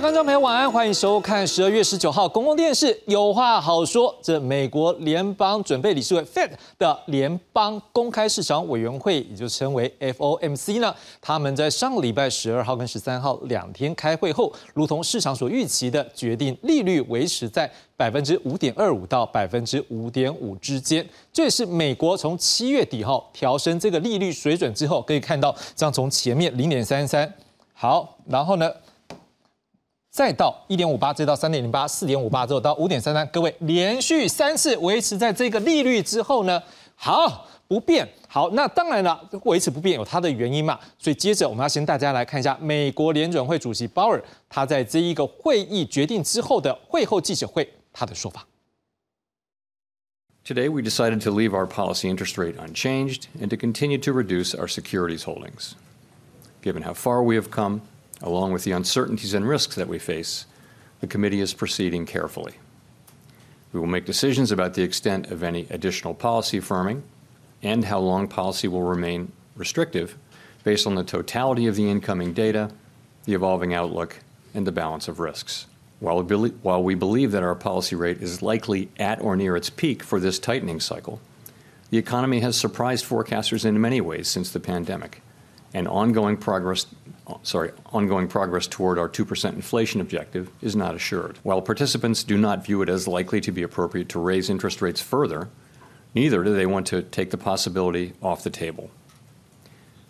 观众朋友，晚安，欢迎收看十二月十九号公共电视《有话好说》。这美国联邦准备理事会 Fed 的联邦公开市场委员会，也就称为 FOMC 呢，他们在上礼拜十二号跟十三号两天开会后，如同市场所预期的，决定利率维持在百分之五点二五到百分之五点五之间。这也是美国从七月底后调升这个利率水准之后，可以看到，这样从前面零点三三，好，然后呢？再到一点五八，再到三点零八，四点五八之后到五点三三，各位连续三次维持在这个利率之后呢，好不变。好，那当然了，维持不变有它的原因嘛。所以接着我们要先大家来看一下美国联准会主席鲍尔他在这一个会议决定之后的会后记者会他的说法。Today we decided to leave our policy interest rate unchanged and to continue to reduce our securities holdings. Given how far we have come. Along with the uncertainties and risks that we face, the committee is proceeding carefully. We will make decisions about the extent of any additional policy firming and how long policy will remain restrictive based on the totality of the incoming data, the evolving outlook, and the balance of risks. While we, while we believe that our policy rate is likely at or near its peak for this tightening cycle, the economy has surprised forecasters in many ways since the pandemic, and ongoing progress sorry, ongoing progress toward our 2% inflation objective is not assured. While participants do not view it as likely to be appropriate to raise interest rates further, neither do they want to take the possibility off the table.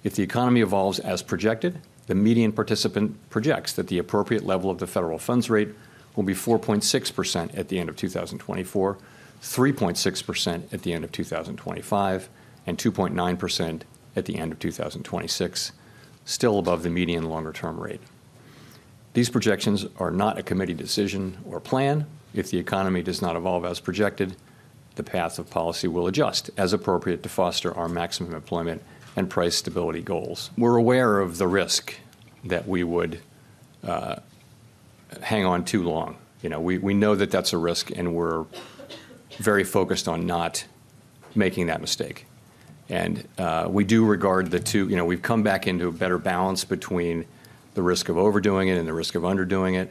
If the economy evolves as projected, the median participant projects that the appropriate level of the federal funds rate will be 4.6% at the end of 2024, 3.6% at the end of 2025, and 2.9% at the end of 2026 still above the median longer term rate. These projections are not a committee decision or plan. If the economy does not evolve as projected, the path of policy will adjust as appropriate to foster our maximum employment and price stability goals. We're aware of the risk that we would uh, hang on too long. You know, we, we know that that's a risk, and we're very focused on not making that mistake. And uh, we do regard the two, you know, we've come back into a better balance between the risk of overdoing it and the risk of underdoing it.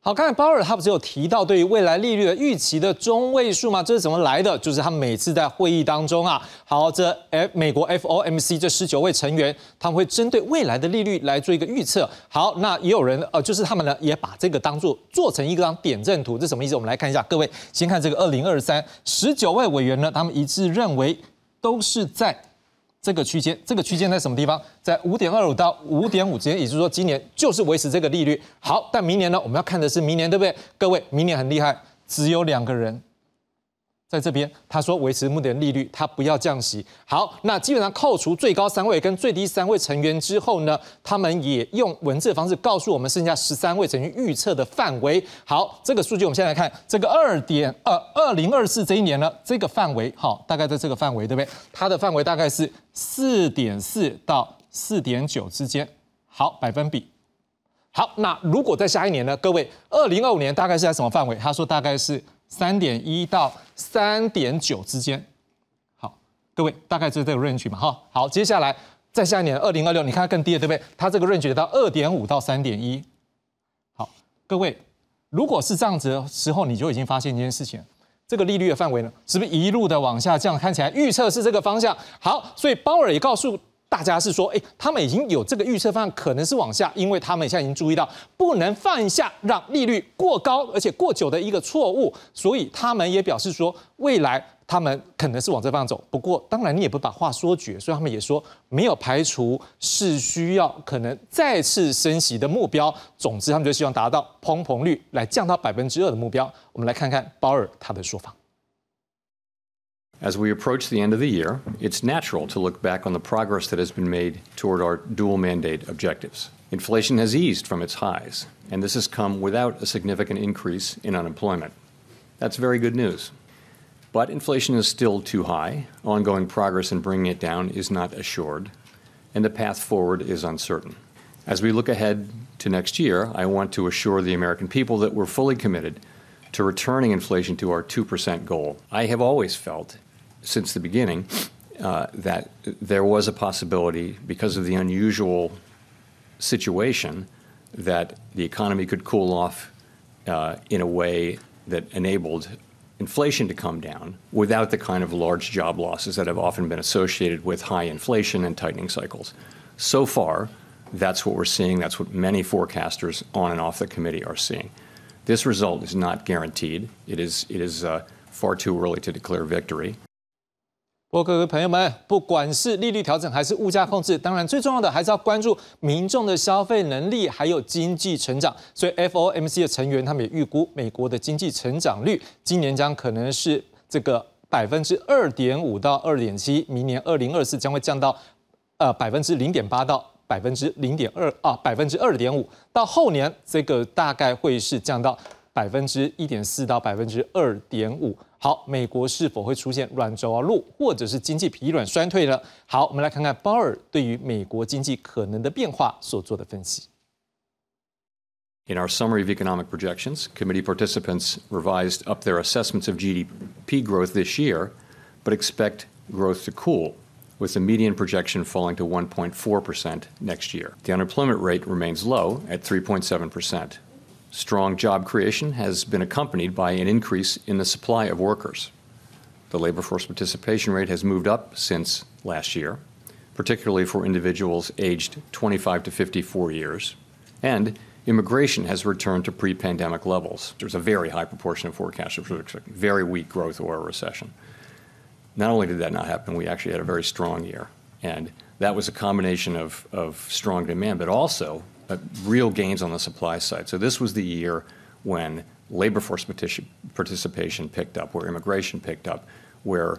好，刚才鲍尔他不是有提到对于未来利率的预期的中位数吗？这是怎么来的？就是他每次在会议当中啊，好，这 F 美国 FOMC 这十九位成员，他们会针对未来的利率来做一个预测。好，那也有人呃，就是他们呢也把这个当做做成一张点阵图，这什么意思？我们来看一下，各位先看这个二零二三十九位委员呢，他们一致认为。都是在这个区间，这个区间在什么地方？在五点二五到五点五之间，也就是说，今年就是维持这个利率。好，但明年呢？我们要看的是明年，对不对？各位，明年很厉害，只有两个人。在这边，他说维持目前利率，他不要降息。好，那基本上扣除最高三位跟最低三位成员之后呢，他们也用文字的方式告诉我们剩下十三位成员预测的范围。好，这个数据我们先来看，这个二点二二零二四这一年呢，这个范围好，大概在这个范围，对不对？它的范围大概是四点四到四点九之间。好，百分比。好，那如果在下一年呢？各位，二零二五年大概是在什么范围？他说大概是。三点一到三点九之间，好，各位大概就是这个 range 嘛，哈，好，接下来再下一年二零二六，你看它更低了，对不对？它这个 range 到二点五到三点一，好，各位，如果是这样子的时候，你就已经发现一件事情，这个利率的范围呢，是不是一路的往下降？看起来预测是这个方向，好，所以鲍尔也告诉。大家是说，哎，他们已经有这个预测方案，可能是往下，因为他们现在已经注意到不能犯下让利率过高而且过久的一个错误，所以他们也表示说，未来他们可能是往这方向走。不过，当然你也不把话说绝，所以他们也说没有排除是需要可能再次升息的目标。总之，他们就希望达到通膨率来降到百分之二的目标。我们来看看鲍尔他的说法。As we approach the end of the year, it's natural to look back on the progress that has been made toward our dual mandate objectives. Inflation has eased from its highs, and this has come without a significant increase in unemployment. That's very good news. But inflation is still too high, ongoing progress in bringing it down is not assured, and the path forward is uncertain. As we look ahead to next year, I want to assure the American people that we're fully committed to returning inflation to our 2% goal. I have always felt since the beginning uh, that there was a possibility, because of the unusual situation, that the economy could cool off uh, in a way that enabled inflation to come down without the kind of large job losses that have often been associated with high inflation and tightening cycles. So far, that's what we're seeing. That's what many forecasters on and off the committee are seeing. This result is not guaranteed. It is, it is uh, far too early to declare victory. 不过，各位朋友们，不管是利率调整还是物价控制，当然最重要的还是要关注民众的消费能力，还有经济成长。所以，FOMC 的成员他们也预估，美国的经济成长率今年将可能是这个百分之二点五到二点七，明年二零二四将会降到呃百分之零点八到百分之零点二啊百分之二点五，到后年这个大概会是降到百分之一点四到百分之二点五。好，美国是否会出现软着陆，或者是经济疲软衰退呢？好，我们来看看鲍尔对于美国经济可能的变化所做的分析。In our summary of economic projections, committee participants revised up their assessments of GDP growth this year, but expect growth to cool, with the median projection falling to 1.4% next year. The unemployment rate remains low at 3.7%. Strong job creation has been accompanied by an increase in the supply of workers. The labor force participation rate has moved up since last year, particularly for individuals aged 25 to 54 years. And immigration has returned to pre pandemic levels. There's a very high proportion of are expecting very weak growth or a recession. Not only did that not happen, we actually had a very strong year. And that was a combination of, of strong demand, but also real gains on the supply side. So this was the year when labor force participation picked up, where immigration picked up, where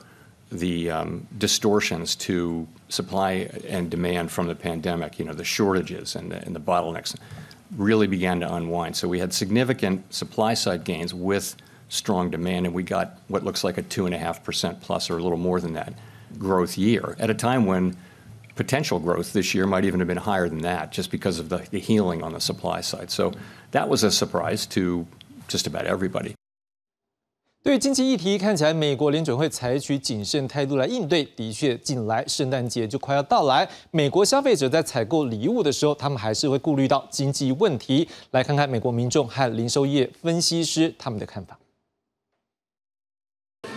the um, distortions to supply and demand from the pandemic, you know, the shortages and the, and the bottlenecks, really began to unwind. So we had significant supply side gains with strong demand, and we got what looks like a two and a half percent plus, or a little more than that, growth year at a time when potential growth this year might even have been higher than that just because of the, the healing on the supply side. So that was a surprise to just about everybody. 对于经济议题，看起来美国联准会采取谨慎态度来应对。的确，近来圣诞节就快要到来，美国消费者在采购礼物的时候，他们还是会顾虑到经济问题。来看看美国民众和零售业分析师他们的看法。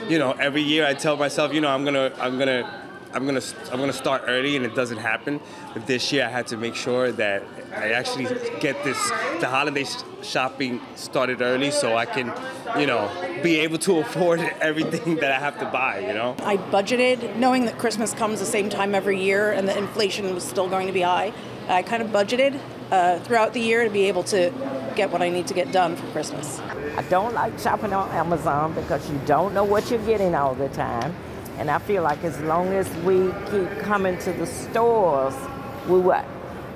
You know, every year I tell myself, you know, I'm gonna, I'm gonna I'm gonna I'm gonna start early, and it doesn't happen. But this year, I had to make sure that I actually get this the holiday shopping started early, so I can, you know, be able to afford everything that I have to buy. You know. I budgeted knowing that Christmas comes the same time every year, and that inflation was still going to be high. I kind of budgeted uh, throughout the year to be able to get what I need to get done for Christmas. I don't like shopping on Amazon because you don't know what you're getting all the time. And I feel like as long as we keep coming to the stores, we would,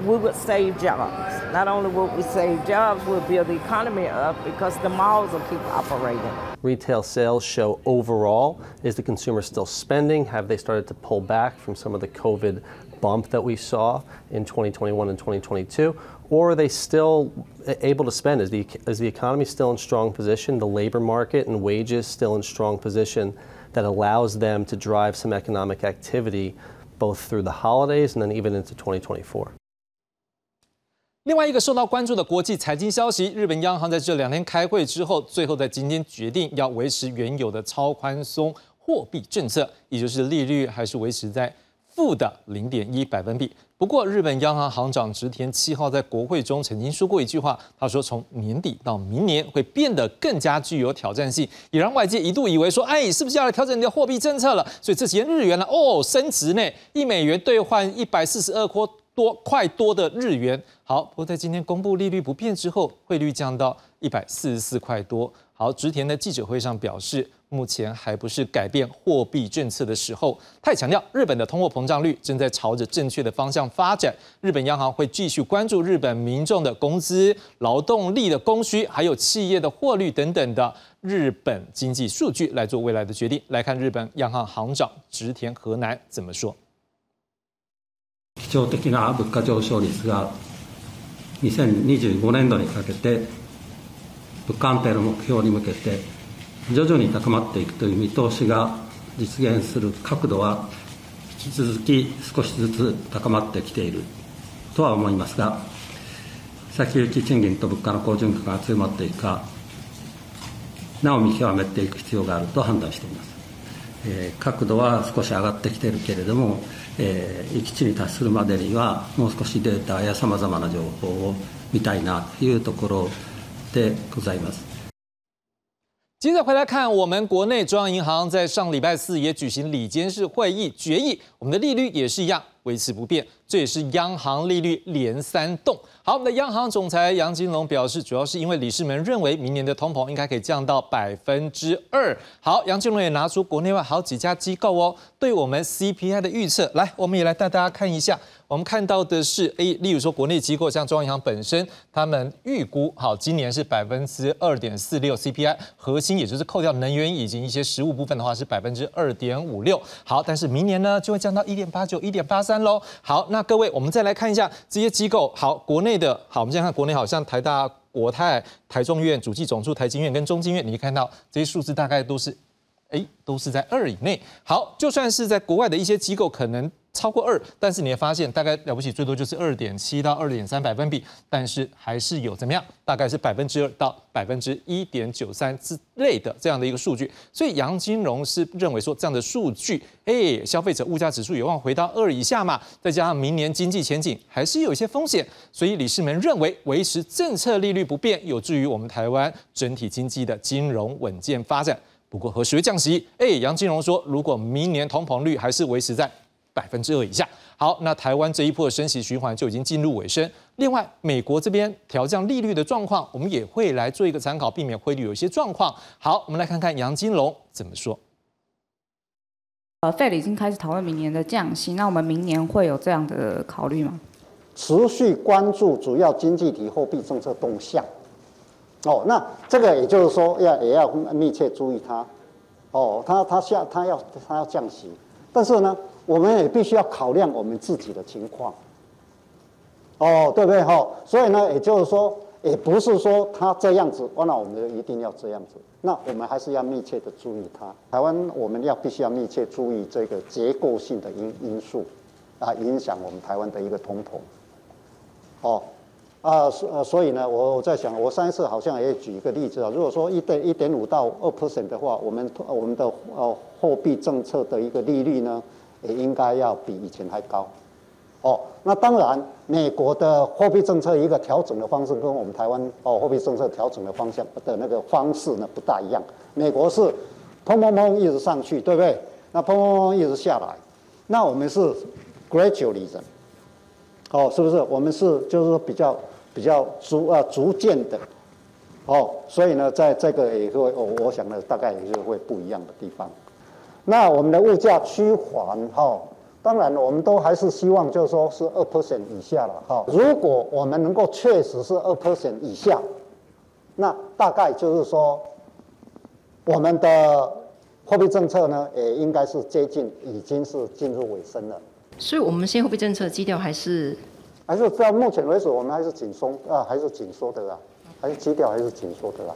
we would save jobs. Not only would we save jobs, we'll build the economy up because the malls will keep operating. Retail sales show overall is the consumer still spending? Have they started to pull back from some of the COVID bump that we saw in 2021 and 2022? Or are they still able to spend? Is the, is the economy still in strong position? The labor market and wages still in strong position? That allows them to drive some economic activity both through the holidays and then even into 2024. 另外一个受到关注的国际财经消息，日本央行在这两天开会之后，最后在今天决定要维持原有的超宽松货币政策，也就是利率还是维持在负的零点一百分比。不过，日本央行行长植田七号在国会中曾经说过一句话，他说：“从年底到明年会变得更加具有挑战性，也让外界一度以为说，哎，是不是要来调整你的货币政策了？”所以这几天日元呢，哦，升值呢，一美元兑换一百四十二块多块多的日元。好，不过在今天公布利率不变之后，汇率降到一百四十四块多。好，植田在记者会上表示。目前还不是改变货币政策的时候。他也强调，日本的通货膨胀率正在朝着正确的方向发展。日本央行会继续关注日本民众的工资、劳动力的供需，还有企业的获率等等的日本经济数据来做未来的决定。来看日本央行行长植田河南怎么说。基調的な物価上昇率が2025年度にかけて物価安定の目標に向けて徐々に高まっていくという見通しが実現する角度は引き続き少しずつ高まってきているとは思いますが先行き賃金と物価の好循環が強まっていくか、なお見極めていく必要があると判断しています。えー、角度は少し上がってきているけれども、えー、域地に達するまでにはもう少しデータやさまざまな情報を見たいなというところでございます。接着回来看，我们国内中央银行在上礼拜四也举行理监事会议，决议我们的利率也是一样维持不变，这也是央行利率连三动。好，我们的央行总裁杨金龙表示，主要是因为理事们认为明年的通膨应该可以降到百分之二。好，杨金龙也拿出国内外好几家机构哦，对我们 CPI 的预测，来，我们也来带大家看一下。我们看到的是，诶，例如说国内机构像中央银行本身，他们预估好今年是百分之二点四六 CPI，核心也就是扣掉能源以及一些实物部分的话是百分之二点五六。好，但是明年呢就会降到一点八九、一点八三三喽。好，那各位我们再来看一下这些机构。好，国内的，好，我们现在看国内，好像台大、国泰、台中院、主计总处、台经院跟中经院，你可以看到这些数字大概都是，诶，都是在二以内。好，就算是在国外的一些机构，可能。超过二，但是你会发现大概了不起，最多就是二点七到二点三百分比，但是还是有怎么样？大概是百分之二到百分之一点九三之类的这样的一个数据。所以杨金荣是认为说这样的数据，哎，消费者物价指数有望回到二以下嘛？再加上明年经济前景还是有一些风险，所以理事们认为维持政策利率不变，有助于我们台湾整体经济的金融稳健发展。不过何时会降息？哎，杨金荣说，如果明年通膨率还是维持在。百分之二以下。好，那台湾这一波的升息循环就已经进入尾声。另外，美国这边调降利率的状况，我们也会来做一个参考，避免汇率有一些状况。好，我们来看看杨金龙怎么说。呃，Fed 已经开始讨论明年的降息，那我们明年会有这样的考虑吗？持续关注主要经济体货币政策动向。哦，那这个也就是说，要也要密切注意它。哦，它它下它要它要降息，但是呢？我们也必须要考量我们自己的情况，哦，对不对哈？所以呢，也就是说，也不是说它这样子，那我们就一定要这样子。那我们还是要密切的注意它。台湾我们要必须要密切注意这个结构性的因因素啊，影响我们台湾的一个通膨。哦，啊，所呃，所以呢，我我在想，我上一次好像也举一个例子啊，如果说一点一点五到二 percent 的话，我们我们的呃货币政策的一个利率呢？也应该要比以前还高，哦，那当然，美国的货币政策一个调整的方式跟我们台湾哦货币政策调整的方向的那个方式呢不大一样。美国是砰砰砰一直上去，对不对？那砰砰砰一直下来，那我们是 gradually 的，哦，是不是？我们是就是说比较比较逐啊逐渐的，哦，所以呢，在这个也会我，我想呢，大概也是会不一样的地方。那我们的物价趋缓哈，当然我们都还是希望就是说是二 percent 以下了哈。如果我们能够确实是二 percent 以下，那大概就是说我们的货币政策呢，也应该是接近已经是进入尾声了。所以，我们现货币政策基调还是还是到目前为止，我们还是紧松啊，还是紧缩的啦，还是基调还是紧缩的啦。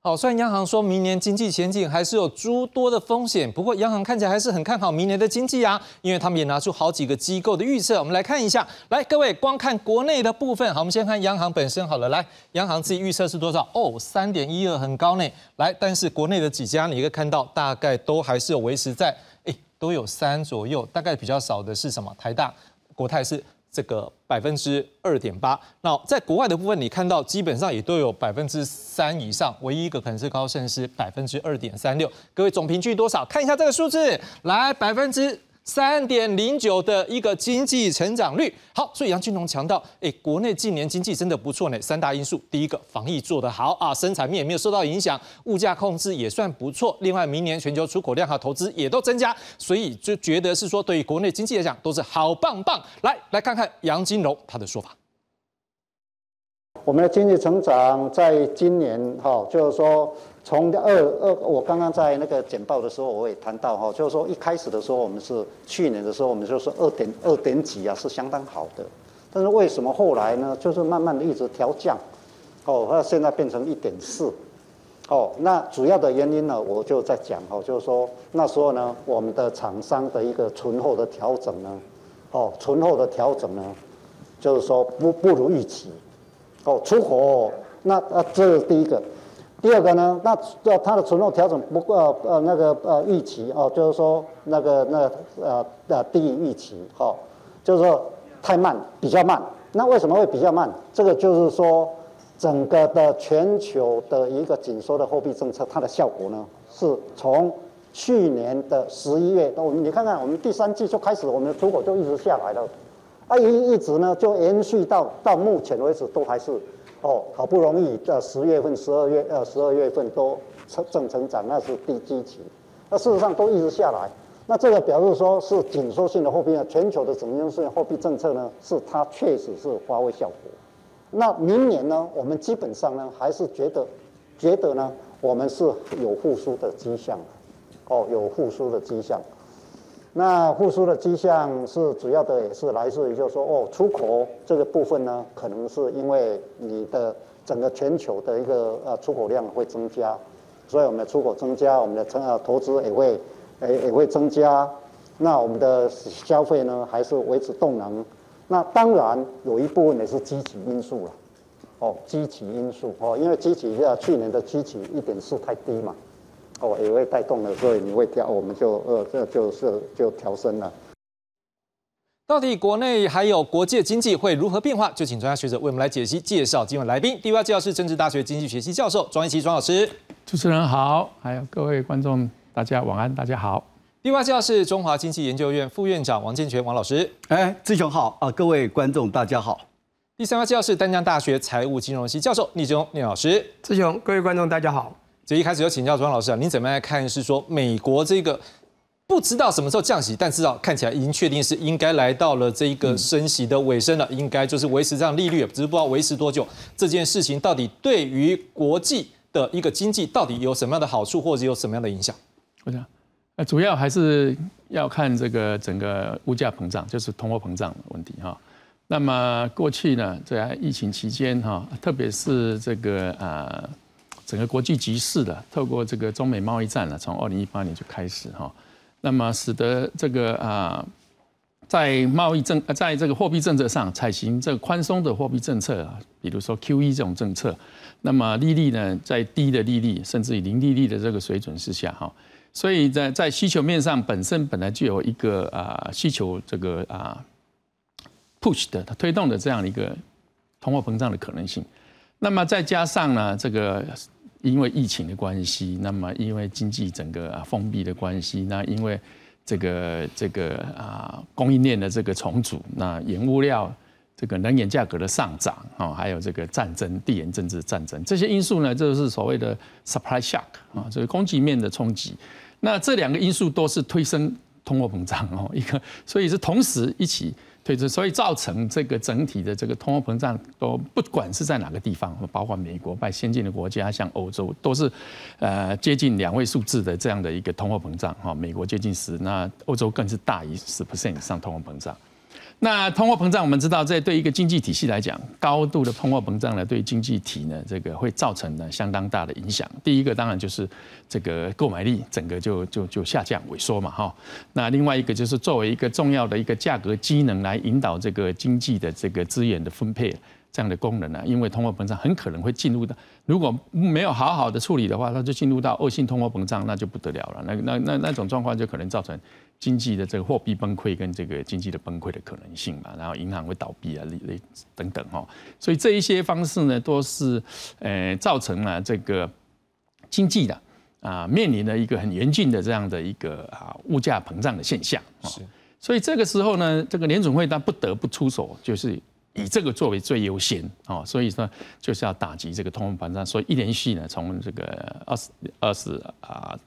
好，虽然央行说明年经济前景还是有诸多的风险，不过央行看起来还是很看好明年的经济啊，因为他们也拿出好几个机构的预测。我们来看一下，来各位光看国内的部分，好，我们先看央行本身好了，来，央行自己预测是多少？哦，三点一二，很高呢。来，但是国内的几家你可以看到，大概都还是有维持在，哎，都有三左右，大概比较少的是什么？台大、国泰是。这个百分之二点八，那在国外的部分，你看到基本上也都有百分之三以上，唯一一个可能是高盛是百分之二点三六。各位总平均多少？看一下这个数字，来百分之。三点零九的一个经济成长率，好，所以杨金龙强调，哎，国内近年经济真的不错呢。三大因素，第一个防疫做得好啊，生产面也没有受到影响，物价控制也算不错。另外，明年全球出口量和投资也都增加，所以就觉得是说，对于国内经济来讲，都是好棒棒。来，来看看杨金龙他的说法。我们的经济成长在今年，哈，就是说。从二二，我刚刚在那个简报的时候，我也谈到哈，就是说一开始的时候，我们是去年的时候，我们就是二点二点几啊，是相当好的。但是为什么后来呢？就是慢慢的一直调降，哦，那现在变成一点四，哦，那主要的原因呢，我就在讲哦，就是说那时候呢，我们的厂商的一个存货的调整呢，哦，存货的调整呢，就是说不不如预期。哦，出口那呃这是第一个。第二个呢，那呃它的存货调整不呃呃那个呃预期哦，就是说那个那呃呃低于预期哈，就是说太慢，比较慢。那为什么会比较慢？这个就是说整个的全球的一个紧缩的货币政策，它的效果呢是从去年的十一月，我们你看看我们第三季就开始，我们的出口就一直下来了，啊一一直呢就延续到到目前为止都还是。哦，好不容易在十月份、十二月呃十二月份都成正成长，那是低基期，那事实上都一直下来。那这个表示说是紧缩性的货币呢，全球的整经性货币政策呢，是它确实是发挥效果。那明年呢，我们基本上呢还是觉得觉得呢，我们是有复苏的迹象，哦，有复苏的迹象。那复苏的迹象是主要的，也是来自于，就是说，哦，出口这个部分呢，可能是因为你的整个全球的一个呃出口量会增加，所以我们的出口增加，我们的成呃投资也会也也会增加。那我们的消费呢，还是维持动能。那当然有一部分也是积极因素了，哦，积极因素哦，因为积极呃去年的积极一点四太低嘛。哦，也会带动了，所以你会调，我们就呃，这就是就调升了。到底国内还有国际经济会如何变化？就请专家学者为我们来解析介绍今晚来宾。第一位介绍是政治大学经济学系教授庄一奇庄老师。主持人好，还有各位观众，大家晚安，大家好。第二位介绍是中华经济研究院副院长王建全王老师。哎，志雄好啊，各位观众大家好。第三位介绍是丹江大学财务金融系教授聂中聂老师。志雄，各位观众大家好。这一开始就请教庄老师啊，您怎么样看？是说美国这个不知道什么时候降息，但至少看起来已经确定是应该来到了这一个升息的尾声了，应该就是维持这样利率，只是不知道维持多久。这件事情到底对于国际的一个经济到底有什么样的好处，或者有什么样的影响？我想，呃，主要还是要看这个整个物价膨胀，就是通货膨胀的问题哈。那么过去呢，在疫情期间哈，特别是这个啊。整个国际局势的，透过这个中美贸易战呢，从二零一八年就开始哈，那么使得这个啊，在贸易政，在这个货币政策上采行这个宽松的货币政策啊，比如说 Q E 这种政策，那么利率呢，在低的利率甚至于零利率的这个水准之下哈，所以在在需求面上本身本来就有一个啊需求这个啊 push 的它推动的这样一个通货膨胀的可能性，那么再加上呢这个。因为疫情的关系，那么因为经济整个啊封闭的关系，那因为这个这个啊供应链的这个重组，那原物料这个能源价格的上涨啊，还有这个战争、地缘政治战争这些因素呢，就是所谓的 supply shock 啊，这个供给面的冲击。那这两个因素都是推升通货膨胀哦，一个所以是同时一起。对，所以造成这个整体的这个通货膨胀，都不管是在哪个地方，包括美国、在先进的国家，像欧洲，都是呃接近两位数字的这样的一个通货膨胀哈。美国接近十，那欧洲更是大于十 percent 以上通货膨胀。那通货膨胀，我们知道，在对一个经济体系来讲，高度的通货膨胀呢，对经济体呢，这个会造成呢相当大的影响。第一个当然就是这个购买力整个就就就下降萎缩嘛，哈。那另外一个就是作为一个重要的一个价格机能来引导这个经济的这个资源的分配这样的功能呢，因为通货膨胀很可能会进入到，如果没有好好的处理的话，它就进入到恶性通货膨胀，那就不得了了。那那那那种状况就可能造成。经济的这个货币崩溃跟这个经济的崩溃的可能性嘛，然后银行会倒闭啊，类类等等哈，所以这一些方式呢，都是呃造成了这个经济的啊面临了一个很严峻的这样的一个啊物价膨胀的现象啊，所以这个时候呢，这个联总会它不得不出手，就是以这个作为最优先啊，所以说就是要打击这个通货膨胀，所以一连续呢，从这个二十二十啊。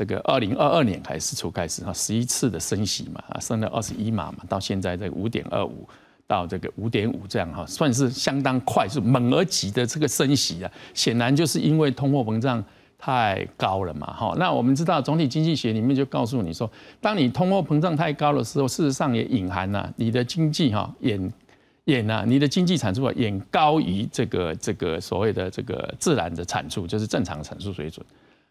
这个二零二二年开始初开始哈，十一次的升息嘛，啊，升了二十一码嘛，到现在这五点二五到这个五点五这样哈，算是相当快速、猛而急的这个升息啊。显然就是因为通货膨胀太高了嘛，哈。那我们知道总体经济学里面就告诉你说，当你通货膨胀太高的时候，事实上也隐含了你的经济哈远远啊，你的经济产出啊远高于这个这个所谓的这个自然的产出，就是正常产出水准。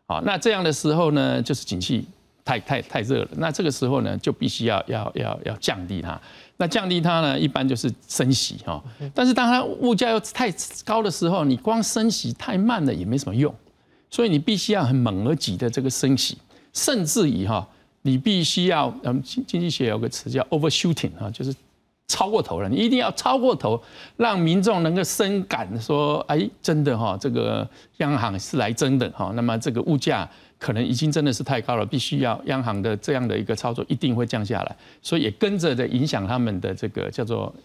好，那这样的时候呢，就是景气太太太热了。那这个时候呢，就必须要要要要降低它。那降低它呢，一般就是升息哈。但是当它物价又太高的时候，你光升息太慢了也没什么用，所以你必须要很猛而急的这个升息，甚至于哈，你必须要嗯，经经济学有个词叫 overshooting 哈，就是超过头了，你一定要超过头，让民众能够深感说，哎，真的哈，这个央行是来真的哈，那么这个物价。可能已经真的是太高了，必须要央行的这样的一个操作一定会降下来，所以也跟着的影响他们的这个叫做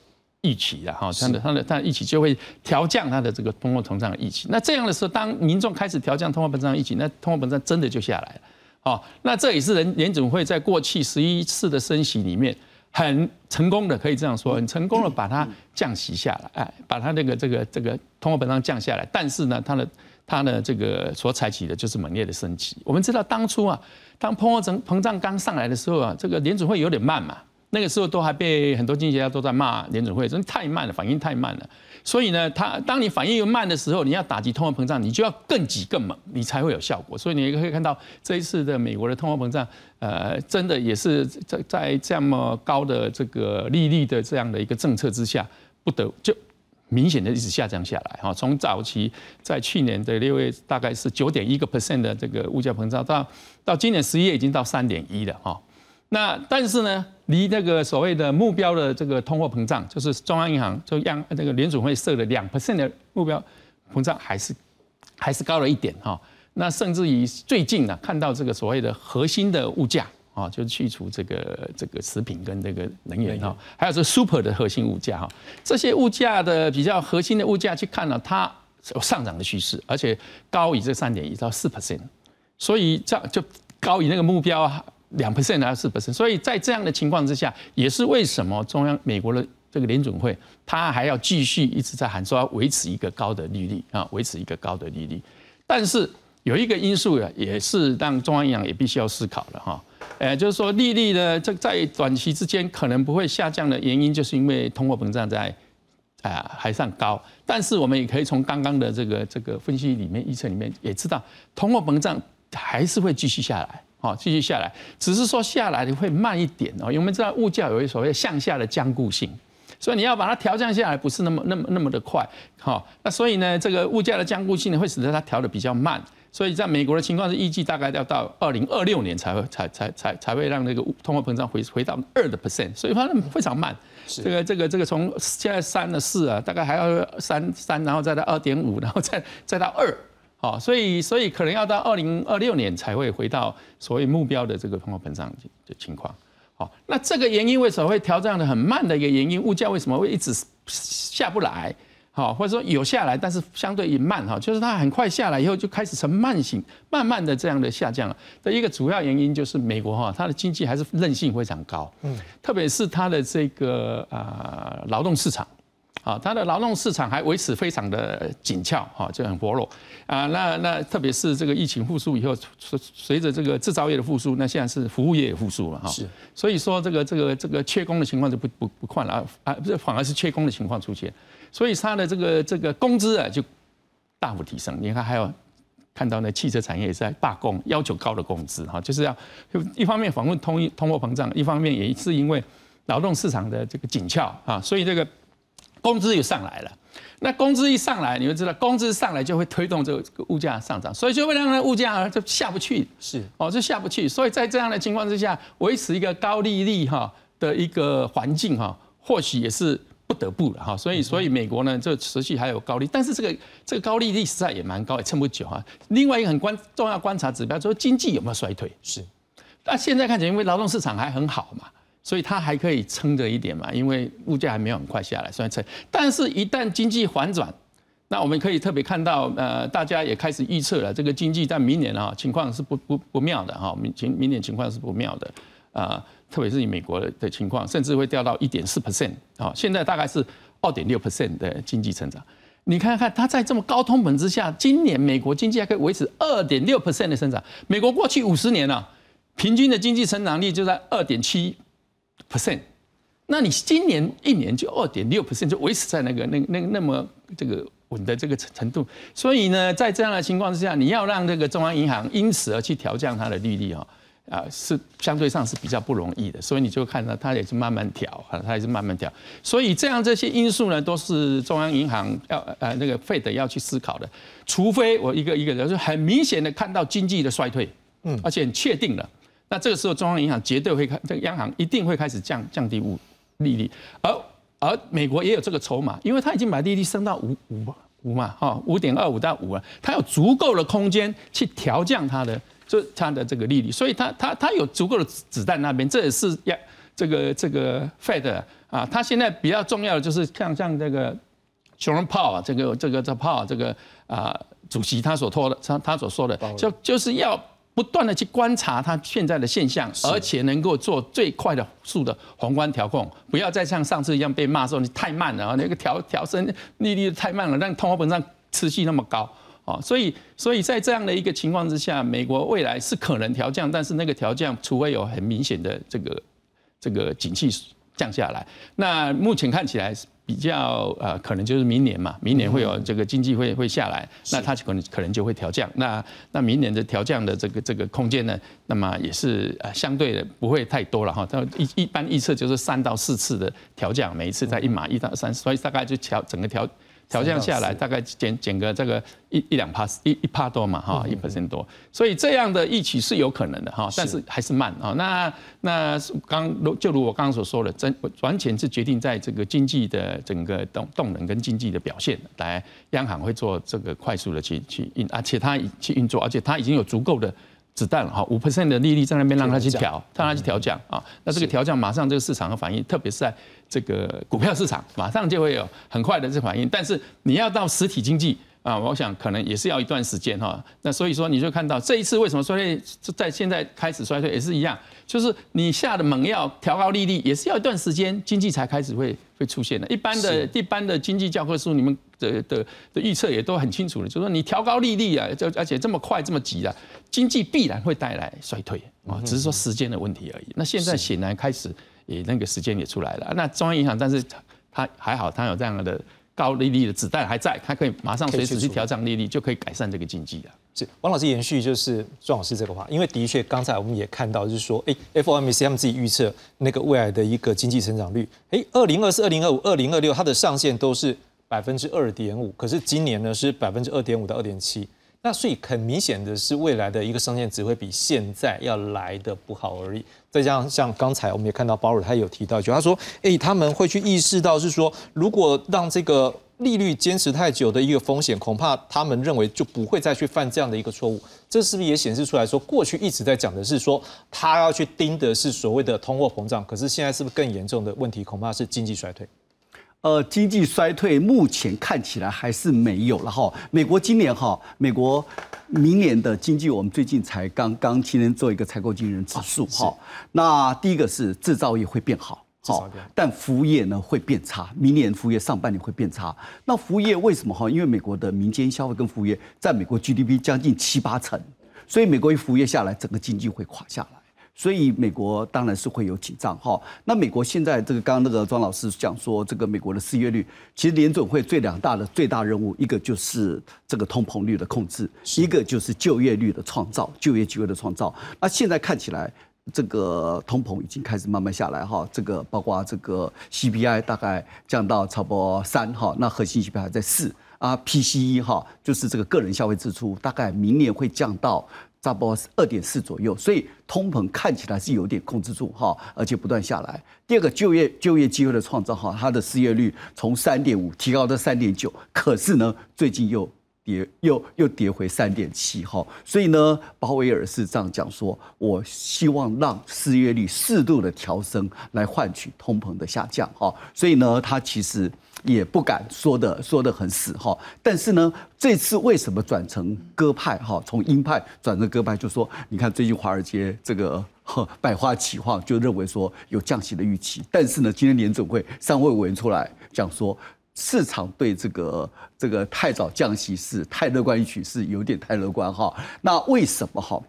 预期了哈，它的它的它的预期就会调降它的这个通货膨胀的预期。那这样的时候，当民众开始调降通货膨胀预期，那通货膨胀真的就下来了。哦，那这也是人联总会在过去十一次的升息里面很成功的，可以这样说，很成功的把它降息下来，哎，把它这个这个这个通货膨胀降下来。但是呢，它的它的这个所采取的就是猛烈的升级。我们知道当初啊，当通货膨膨胀刚上来的时候啊，这个联储会有点慢嘛。那个时候都还被很多经济学家都在骂联储会，说太慢了，反应太慢了。所以呢，它当你反应又慢的时候，你要打击通货膨胀，你就要更挤更猛，你才会有效果。所以你也可以看到这一次的美国的通货膨胀，呃，真的也是在在这么高的这个利率的这样的一个政策之下，不得就。明显的一直下降下来哈，从早期在去年的六月大概是九点一个 percent 的这个物价膨胀，到到今年十一月已经到三点一了哈。那但是呢，离那个所谓的目标的这个通货膨胀，就是中央银行就央这个联储会设的两 percent 的目标膨胀，还是还是高了一点哈。那甚至于最近呢，看到这个所谓的核心的物价。啊，就是去除这个这个食品跟这个能源哈，还有这 super 的核心物价哈，这些物价的比较核心的物价去看呢，它有上涨的趋势，而且高于这三点一到四 percent，所以这样就高于那个目标两 percent 还是四 percent，所以在这样的情况之下，也是为什么中央美国的这个联准会，它还要继续一直在喊说要维持一个高的利率啊，维持一个高的利率，但是有一个因素呀，也是让中央银行也必须要思考的哈。呃，就是说利率呢，这在短期之间可能不会下降的原因，就是因为通货膨胀在啊还算高。但是我们也可以从刚刚的这个这个分析里面、预测里面也知道，通货膨胀还是会继续下来，哦，继续下来，只是说下来的会慢一点哦。因为我们知道物价有一所谓向下的僵固性，所以你要把它调降下来，不是那么那么那么的快，好，那所以呢，这个物价的僵固性呢，会使得它调的比较慢。所以在美国的情况是，预计大概要到二零二六年才会才才才才会让那个通货膨胀回回到二的 percent，所以它非常慢。这个这个这个从现在三的四啊，大概还要三三，然后再到二点五，然后再再到二，好，所以所以可能要到二零二六年才会回到所谓目标的这个通货膨胀的情况。好，那这个原因为什么会调降的很慢的一个原因，物价为什么会一直下不来？好，或者说有下来，但是相对也慢哈，就是它很快下来以后就开始呈慢性、慢慢的这样的下降了。的一个主要原因就是美国哈，它的经济还是韧性非常高，嗯，特别是它的这个啊劳动市场，啊，它的劳动市场还维持非常的紧俏哈，就很薄弱啊。那那特别是这个疫情复苏以后，随随着这个制造业的复苏，那现在是服务业也复苏了哈，是。所以说这个这个这个缺工的情况就不不不换了啊，不是反而是缺工的情况出现。所以它的这个这个工资啊就大幅提升。你看还有看到那汽车产业也是在罢工，要求高的工资哈，就是要一方面访问通通货膨胀，一方面也是因为劳动市场的这个紧俏啊，所以这个工资又上来了。那工资一上来，你们知道工资上来就会推动这个物价上涨，所以就会让那物价就下不去。是哦，就下不去。所以在这样的情况之下，维持一个高利率哈的一个环境哈，或许也是。不得不了哈，所以所以美国呢，就持续还有高利，但是这个这个高利率实在也蛮高，也撑不久哈。另外一个很关重要观察指标，就是经济有没有衰退。是，那现在看起来，因为劳动市场还很好嘛，所以它还可以撑着一点嘛，因为物价还没有很快下来，所以撑。但是，一旦经济反转，那我们可以特别看到，呃，大家也开始预测了，这个经济在明年啊，情况是不不不妙的哈，明明明年情况是不妙的啊。特别是以美国的情况，甚至会掉到一点四 percent 啊，现在大概是二点六 percent 的经济成长。你看看它在这么高通膨之下，今年美国经济还可以维持二点六 percent 的增长。美国过去五十年啊，平均的经济成长率就在二点七 percent，那你今年一年就二点六 percent 就维持在那个那那那么这个稳的这个程度。所以呢，在这样的情况之下，你要让这个中央银行因此而去调降它的利率啊。啊是相对上是比较不容易的，所以你就看到它也是慢慢调啊，它也是慢慢调。所以这样这些因素呢，都是中央银行要呃那个费德要去思考的。除非我一个一个就是很明显的看到经济的衰退，嗯，而且很确定了，那这个时候中央银行绝对会开，这个央行一定会开始降降低物利率，而而美国也有这个筹码，因为它已经把利率升到五五五嘛，哈，五点二五到五啊，它有足够的空间去调降它的。就它的这个利率，所以它它它有足够的子弹那边，这也是要这个这个 Fed 啊，它现在比较重要的就是像像这个 Jerome Powell 这个这个这 Powell 这个啊主席他所托的他他所说的，就就是要不断的去观察它现在的现象，而且能够做最快的速的宏观调控，不要再像上次一样被骂说你太慢了啊，那个调调升利率太慢了，让通货膨胀持续那么高。啊，所以，所以在这样的一个情况之下，美国未来是可能调降，但是那个调降，除非有很明显的这个这个景气降下来，那目前看起来比较呃，可能就是明年嘛，明年会有这个经济会会下来，那它可能可能就会调降。那那明年的调降的这个这个空间呢，那么也是呃相对的不会太多了哈。它一一般预测就是三到四次的调降，每一次在一码一到三，所以大概就调整个调。调降下来，大概减减个这个一一两帕一一帕多嘛哈，一 percent 多，所以这样的预期是有可能的哈，但是还是慢啊。那那刚就如我刚刚所说的，真完全是决定在这个经济的整个动动能跟经济的表现来，央行会做这个快速的去去运，而且它去运作，而且它已经有足够的。子弹了哈，五 percent 的利率在那边让它去调，让它去调降啊。那这个调降马上这个市场的反应，特别是在这个股票市场，马上就会有很快的这反应。但是你要到实体经济啊，我想可能也是要一段时间哈。那所以说你就看到这一次为什么衰退，在现在开始衰退也是一样，就是你下的猛药调高利率，也是要一段时间经济才开始会会出现的。一般的一般的经济教科书，你们的的的预测也都很清楚的，就是说你调高利率啊，就而且这么快这么急啊。经济必然会带来衰退啊，只是说时间的问题而已。那现在显然开始也那个时间也出来了。那中央银行，但是它还好，它有这样的高利率的子弹还在，它可以马上随时去调整利率，就可以改善这个经济了。是王老师延续就是庄老师这个话，因为的确刚才我们也看到，就是说，哎，FOMC 他们自己预测那个未来的一个经济成长率，哎，二零二四、二零二五、二零二六，它的上限都是百分之二点五，可是今年呢是百分之二点五到二点七。那所以很明显的是，未来的一个上限只会比现在要来的不好而已。再加上像刚才我们也看到鲍尔他有提到，就他说，哎，他们会去意识到是说，如果让这个利率坚持太久的一个风险，恐怕他们认为就不会再去犯这样的一个错误。这是不是也显示出来说，过去一直在讲的是说，他要去盯的是所谓的通货膨胀，可是现在是不是更严重的问题，恐怕是经济衰退？呃，经济衰退目前看起来还是没有了哈。美国今年哈，美国明年的经济，我们最近才刚刚今天做一个采购经理人指数哈。那第一个是制造业会变好，好，但服务业呢会变差，明年服务业上半年会变差。那服务业为什么哈？因为美国的民间消费跟服务业在美国 GDP 将近七八成，所以美国一服务业下来，整个经济会垮下来。所以美国当然是会有紧张哈。那美国现在这个刚刚那个庄老师讲说，这个美国的失业率，其实联准会最两大的最大任务，一个就是这个通膨率的控制，一个就是就业率的创造，就业机会的创造。那现在看起来，这个通膨已经开始慢慢下来哈。这个包括这个 CPI 大概降到差不多三哈，那核心 CPI 还在四啊，PCE 哈，就是这个个人消费支出，大概明年会降到。差不多是二点四左右，所以通膨看起来是有点控制住哈，而且不断下来。第二个就业就业机会的创造哈，它的失业率从三点五提高到三点九，可是呢最近又跌又又跌回三点七哈，所以呢鲍威尔是这样讲说，我希望让失业率适度的调升来换取通膨的下降哈，所以呢他其实。也不敢说的说的很死哈，但是呢，这次为什么转成鸽派哈？从鹰派转成鸽派，就说你看最近华尔街这个百花齐放，就认为说有降息的预期。但是呢，今天联准会三位委员出来讲说，市场对这个这个太早降息是太乐观，一取是有点太乐观哈。那为什么哈？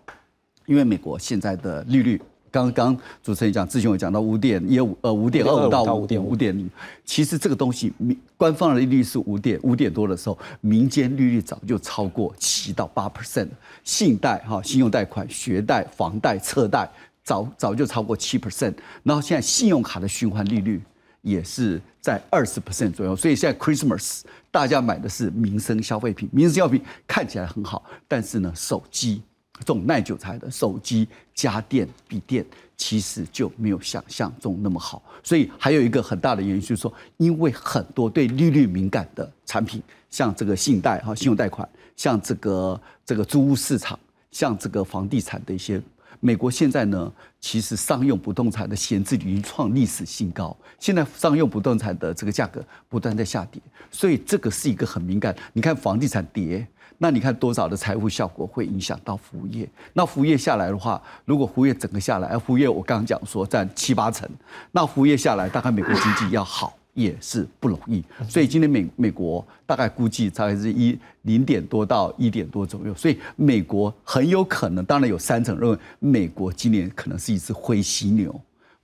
因为美国现在的利率。刚刚主持人讲，之前有讲到五点一五呃五点二五到五点五。点，其实这个东西民官方的利率是五点五点多的时候，民间利率早就超过七到八 percent，信贷哈信用贷款、学贷、房贷、车贷早早就超过七 percent，然后现在信用卡的循环利率也是在二十 percent 左右，所以现在 Christmas 大家买的是民生消费品，民生消费品看起来很好，但是呢手机。这种耐久材的手机、家电、笔电，其实就没有想象中那么好。所以还有一个很大的原因就是说，因为很多对利率敏感的产品，像这个信贷哈、信用贷款，像这个这个租屋市场，像这个房地产的一些，美国现在呢，其实商用不动产的闲置率创历史新高。现在商用不动产的这个价格不断在下跌，所以这个是一个很敏感。你看房地产跌。那你看多少的财务效果会影响到服务业？那服务业下来的话，如果服务业整个下来，服务业我刚刚讲说占七八成，那服务业下来，大概美国经济要好也是不容易。所以今天美美国大概估计大概是一零点多到一点多左右，所以美国很有可能，当然有三成认为美国今年可能是一只灰犀牛。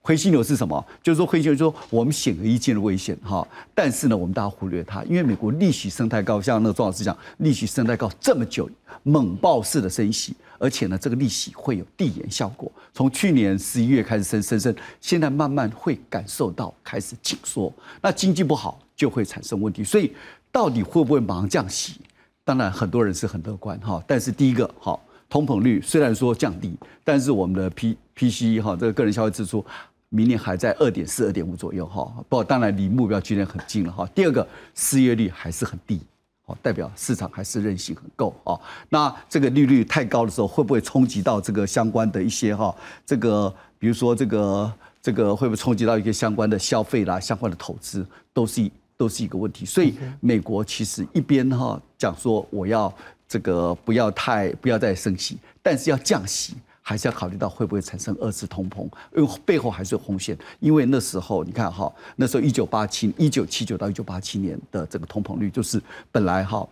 灰犀牛是什么？就是说灰犀牛，说我们显而易见的危险哈，但是呢，我们大家忽略它，因为美国利息升太高，像那个庄老师讲，利息升太高这么久，猛爆式的升息，而且呢，这个利息会有递延效果，从去年十一月开始升升升，现在慢慢会感受到开始紧缩，那经济不好就会产生问题，所以到底会不会马上降息？当然很多人是很乐观哈，但是第一个好，通膨率虽然说降低，但是我们的 P P C 哈这个个人消费支出。明年还在二点四、二点五左右哈，不，当然离目标距离很近了哈。第二个，失业率还是很低，哦，代表市场还是韧性很够啊。那这个利率太高的时候，会不会冲击到这个相关的一些哈？这个比如说这个这个会不会冲击到一些相关的消费啦、相关的投资，都是都是一个问题。所以美国其实一边哈讲说我要这个不要太不要再升息，但是要降息。还是要考虑到会不会产生二次通膨，因为背后还是有红线。因为那时候你看哈，那时候一九八七、一九七九到一九八七年的这个通膨率，就是本来哈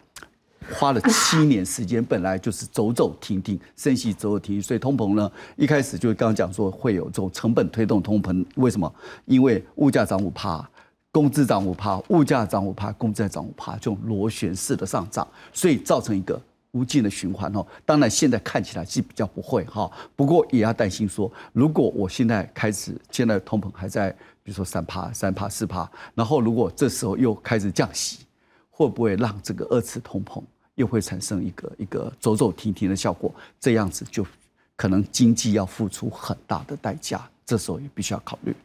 花了七年时间，本来就是走走停停，升息走走停停，所以通膨呢一开始就刚刚讲说会有这种成本推动通膨。为什么？因为物价涨五趴，工资涨五趴，物价涨五趴，工资再涨五趴，这种螺旋式的上涨，所以造成一个。无尽的循环哦，当然现在看起来是比较不会哈，不过也要担心说，如果我现在开始，现在通膨还在，比如说三趴、三趴、四趴，然后如果这时候又开始降息，会不会让这个二次通膨又会产生一个一个走走停停的效果？这样子就可能经济要付出很大的代价，这时候也必须要考虑。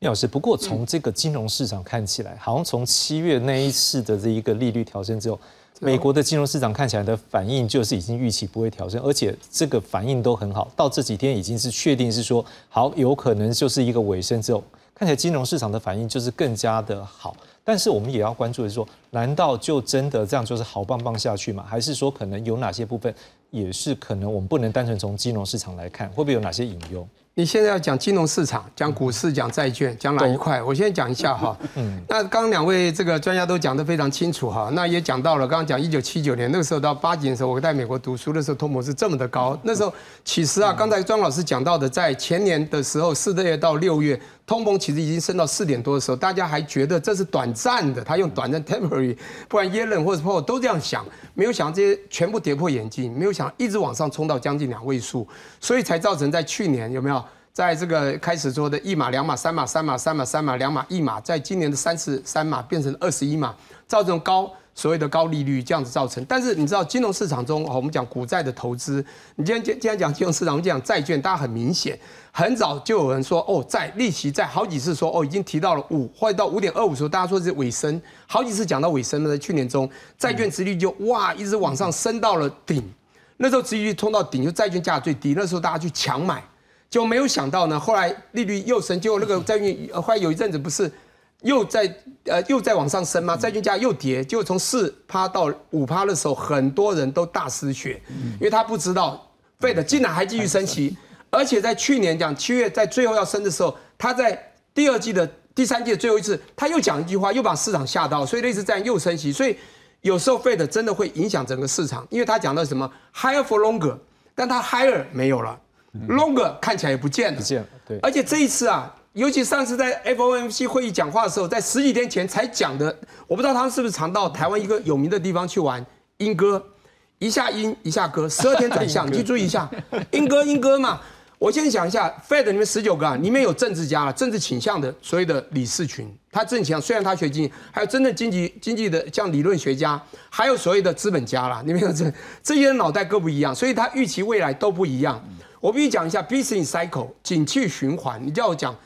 聂老师，不过从这个金融市场看起来，好像从七月那一次的这一个利率调整之后。美国的金融市场看起来的反应就是已经预期不会调整，而且这个反应都很好，到这几天已经是确定是说好，有可能就是一个尾声之后，看起来金融市场的反应就是更加的好。但是我们也要关注的是说，难道就真的这样就是好棒棒下去吗？还是说可能有哪些部分也是可能我们不能单纯从金融市场来看，会不会有哪些隐忧？你现在要讲金融市场，讲股市，讲债券，讲哪一块？我先讲一下哈。嗯。那刚刚两位这个专家都讲得非常清楚哈。那也讲到了，刚刚讲一九七九年那个时候到八几年的时候，我在美国读书的时候，通膨是这么的高。那时候其实啊，刚才庄老师讲到的，在前年的时候，四个月到六月，通膨其实已经升到四点多的时候，大家还觉得这是短暂的，他用短暂 temporary，不然耶伦或者 Paul 都这样想，没有想到这些全部跌破眼镜，没有想一直往上冲到将近两位数，所以才造成在去年有没有？在这个开始说的一码、两码、三码、三码、三码、三码、两码、一码，在今年的三十三码变成二十一码，造成高所谓的高利率这样子造成。但是你知道金融市场中，我们讲股债的投资，你今天今天讲金融市场，我们讲债券，大家很明显，很早就有人说哦，债利息在好几次说哦，已经提到了五或者到五点二五的时候，大家说是尾声，好几次讲到尾声了，在去年中，债券殖率就哇一直往上升到了顶，那时候殖率冲到顶，就债券价最低，那时候大家去抢买。就没有想到呢，后来利率又升，结果那个债券后来有一阵子不是又在呃又在往上升吗？债券价又跌，就从四趴到五趴的时候，很多人都大失血，因为他不知道费的竟然还继续升息，而且在去年讲七月在最后要升的时候，他在第二季的第三季的最后一次他又讲一句话，又把市场吓到，所以类似这样又升息，所以有时候费的真的会影响整个市场，因为他讲到什么？Higher for longer，但他 higher 没有了。，longer 看起来也不见了，不见了，对。而且这一次啊，尤其上次在 FOMC 会议讲话的时候，在十几天前才讲的，我不知道他们是不是常到台湾一个有名的地方去玩英歌，一下英一下歌，十二天转向，你去注意一下，英歌英歌嘛。我先讲一下，Fed 里面十九个啊，里面有政治家了，政治倾向的所谓的理事群，他政治倾向虽然他学经济，还有真正经济经济的像理论学家，还有所谓的资本家啦，里面有这这些人脑袋各不一样，所以他预期未来都不一样。我必须讲一下 business cycle 景气循环，你叫我讲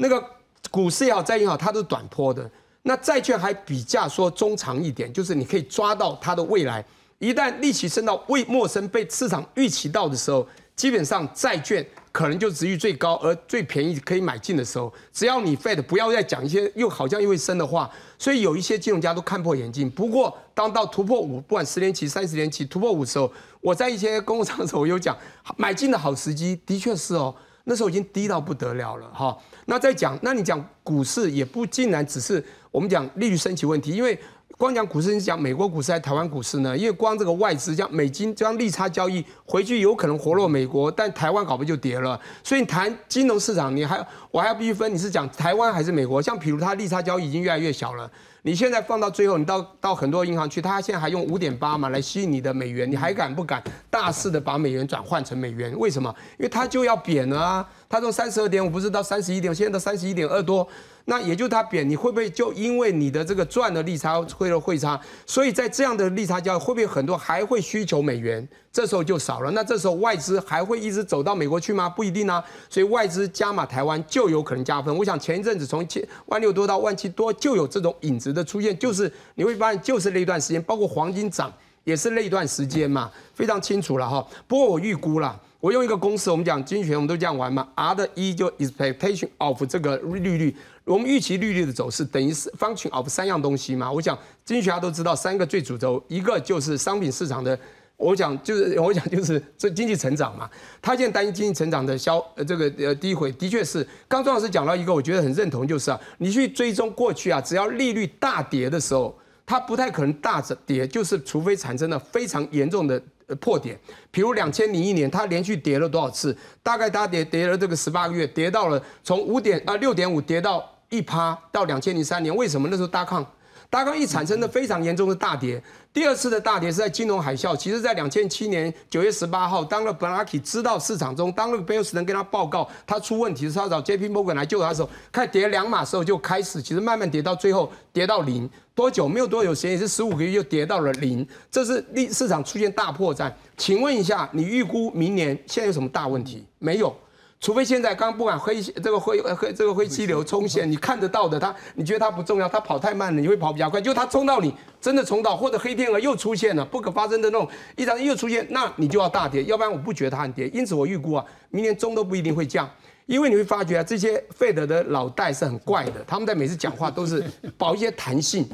那个股市也好，债券也好，它都是短坡的，那债券还比较说中长一点，就是你可以抓到它的未来，一旦利息升到未陌生被市场预期到的时候，基本上债券。可能就值率最高而最便宜可以买进的时候，只要你 Fed 不要再讲一些又好像又会升的话，所以有一些金融家都看破眼镜。不过当到突破五，不管十年期、三十年期突破五的时候，我在一些公共场所有讲买进的好时机，的确是哦，那时候已经低到不得了了哈。那再讲，那你讲股市也不竟然只是我们讲利率升起问题，因为。光讲股市，你讲美国股市还是台湾股市呢？因为光这个外资，像美金这样利差交易回去，有可能活络美国，但台湾搞不就跌了？所以你谈金融市场，你还我还要必须分，你是讲台湾还是美国？像比如它利差交易已经越来越小了，你现在放到最后，你到到很多银行去，他现在还用五点八嘛来吸引你的美元，你还敢不敢大肆的把美元转换成美元？为什么？因为它就要贬了啊！它从三十二点五不是到三十一点，现在到三十一点二多。那也就它贬，你会不会就因为你的这个赚的利差会了汇差，所以在这样的利差交易，会不会很多还会需求美元？这时候就少了。那这时候外资还会一直走到美国去吗？不一定啊。所以外资加码台湾就有可能加分。我想前一阵子从千万六多到万七多，就有这种影子的出现，就是你会发现就是那一段时间，包括黄金涨也是那一段时间嘛，非常清楚了哈。不过我预估了。我用一个公式，我们讲经济学，我们都这样玩嘛。R 的 E 就 expectation of 这个利率，我们预期利率的走势等于是 function of 三样东西嘛。我想经济学家都知道三个最主轴，一个就是商品市场的，我讲就是 我讲就是这经济成长嘛。他现在担心经济成长的消呃这个呃低回，的确是。刚庄老师讲到一个，我觉得很认同，就是啊，你去追踪过去啊，只要利率大跌的时候，它不太可能大跌，就是除非产生了非常严重的。破点，比如两千零一年，它连续跌了多少次？大概它跌跌了这个十八个月，跌到了从五点啊六点五跌到一趴，到两千零三年，为什么那时候大抗？大抗一产生的非常严重的大跌。第二次的大跌是在金融海啸，其实在两千七年九月十八号，当了 b e r n a k 知道市场中，当那个 b e l s 能跟他报告他出问题的时候，找 JP Morgan 来救他的时候，开跌两码时候就开始，其实慢慢跌到最后跌到零。多久？没有多久时间，也是十五个月就跌到了零。这是利市场出现大破绽。请问一下，你预估明年现在有什么大问题？没有，除非现在刚不管灰这个灰灰这个灰气流冲线，你看得到的，它你觉得它不重要，它跑太慢了，你会跑比较快。就它冲到你真的冲到，或者黑天鹅又出现了，不可发生的那种一场又出现，那你就要大跌，要不然我不觉得它很跌。因此我预估啊，明年中都不一定会降。因为你会发觉啊，这些费德的脑袋是很怪的，他们在每次讲话都是保一些弹性，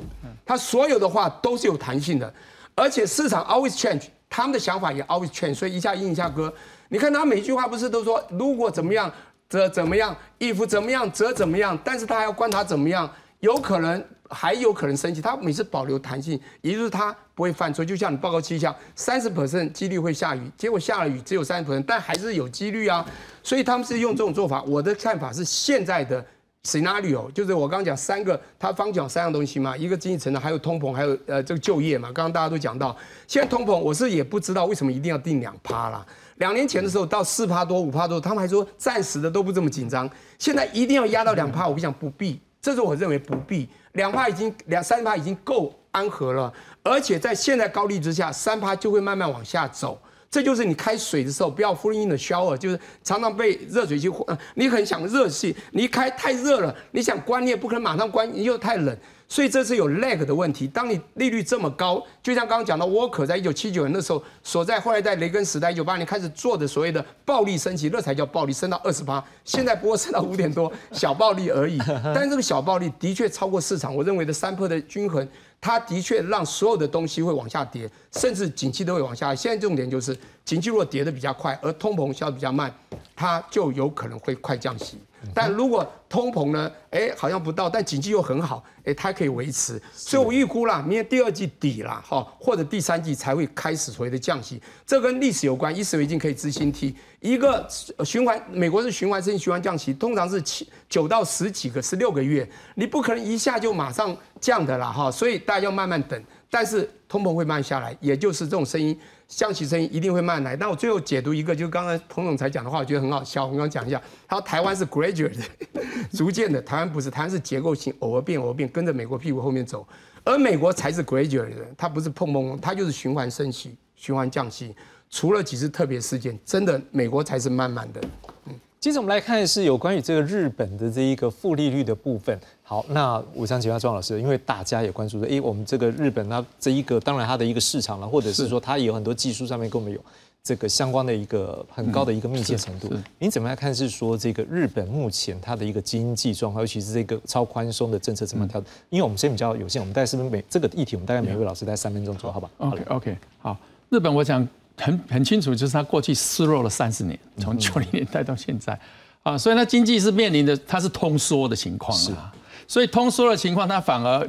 他所有的话都是有弹性的，而且市场 always change，他们的想法也 always change，所以一下阴一下歌。你看他每一句话不是都说如果怎么样则怎么样，if 怎么样则怎么样，但是他还要观察怎么样，有可能。还有可能升级，他每次保留弹性，也就是他不会犯错。就像你报告气象，三十 percent 几率会下雨，结果下了雨只有三十 percent，但还是有几率啊。所以他们是用这种做法。我的看法是现在的 scenario，就是我刚刚讲三个，他方讲三样东西嘛，一个经济成长，还有通膨，还有呃这个就业嘛。刚刚大家都讲到，现在通膨我是也不知道为什么一定要定两趴啦。两年前的时候到四趴多五趴多，他们还说暂时的都不这么紧张，现在一定要压到两趴，我不想不必。这是我认为不必，两趴已经两三趴已经够安和了，而且在现在高利之下，三趴就会慢慢往下走。这就是你开水的时候不要 full in the shower，就是常常被热水器，你很想热气，你一开太热了，你想关你也不可能马上关，你又太冷。所以这是有 lag 的问题。当你利率这么高，就像刚刚讲到沃克在一九七九年的时候所在，后来在雷根时代一九八年开始做的所谓的暴力升级，那才叫暴力，升到二十八，现在不过升到五点多，小暴力而已。但是这个小暴力的确超过市场我认为的三波的均衡，它的确让所有的东西会往下跌，甚至景气都会往下。现在重点就是景气如果跌得比较快，而通膨消得比较慢，它就有可能会快降息。但如果通膨呢，哎，好像不到，但经济又很好，哎，它可以维持。所以我预估啦，明年第二季底啦，哈，或者第三季才会开始所谓的降息。这跟历史有关，以史为镜可以知兴替。一个循环，美国是循环性循环降息，通常是七九到十几个、十六个月，你不可能一下就马上降的啦，哈。所以大家要慢慢等。但是通膨会慢下来，也就是这种声音，降息声音一定会慢来。那我最后解读一个，就是刚才彭总才讲的话，我觉得很好笑。我刚讲一下，他说台湾是 graduate，逐渐的，台湾不是，台湾是结构性，偶尔变，偶尔变，跟着美国屁股后面走。而美国才是 graduate 的，它不是碰碰，它就是循环升息、循环降息。除了几次特别事件，真的美国才是慢慢的。嗯接着我们来看的是有关于这个日本的这一个负利率的部分。好，那我想请问庄老师，因为大家也关注说，哎，我们这个日本它这一个，当然它的一个市场了，或者是说它也有很多技术上面跟我们有这个相关的一个很高的一个密切程度。您怎么样看？是说这个日本目前它的一个经济状况，尤其是这个超宽松的政策怎么调？因为我们时间比较有限，我们大概是不是每这个议题，我们大概每位老师在三分钟左右，好吧？OK OK，好，日本我想很很清楚，就是它过去失落了三十年，从九零年代到现在。啊，所以它经济是面临的，它是通缩的情况啊，所以通缩的情况，它反而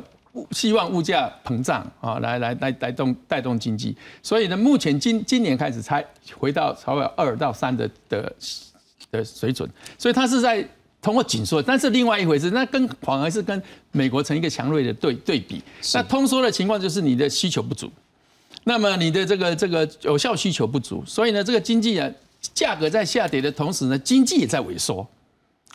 希望物价膨胀啊，来来来带动带动经济。所以呢，目前今今年开始才回到稍微二到三的的的水准，所以它是在通过紧缩，但是另外一回事，那跟反而是跟美国成一个强锐的对对比。那通缩的情况就是你的需求不足，那么你的这个这个有效需求不足，所以呢，这个经济啊。价格在下跌的同时呢，经济也在萎缩，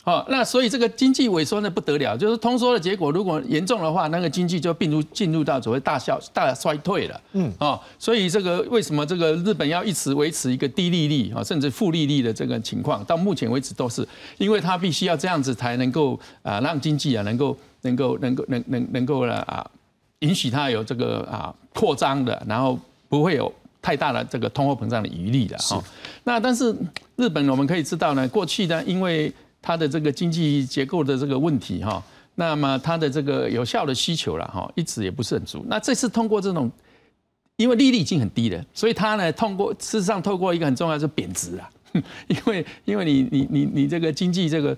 好，那所以这个经济萎缩呢不得了，就是通缩的结果，如果严重的话，那个经济就并入进入到所谓大消大衰退了，嗯，哦，所以这个为什么这个日本要一直维持一个低利率啊，甚至负利率的这个情况，到目前为止都是，因为它必须要这样子才能够啊让经济啊能够能够能够能能能够了啊允许它有这个啊扩张的，然后不会有。太大的这个通货膨胀的余力的哈，那但是日本我们可以知道呢，过去呢，因为它的这个经济结构的这个问题哈，那么它的这个有效的需求了哈，一直也不是很足。那这次通过这种，因为利率已经很低了，所以它呢通过事实上透过一个很重要是贬值啊，因为因为你你你你这个经济这个。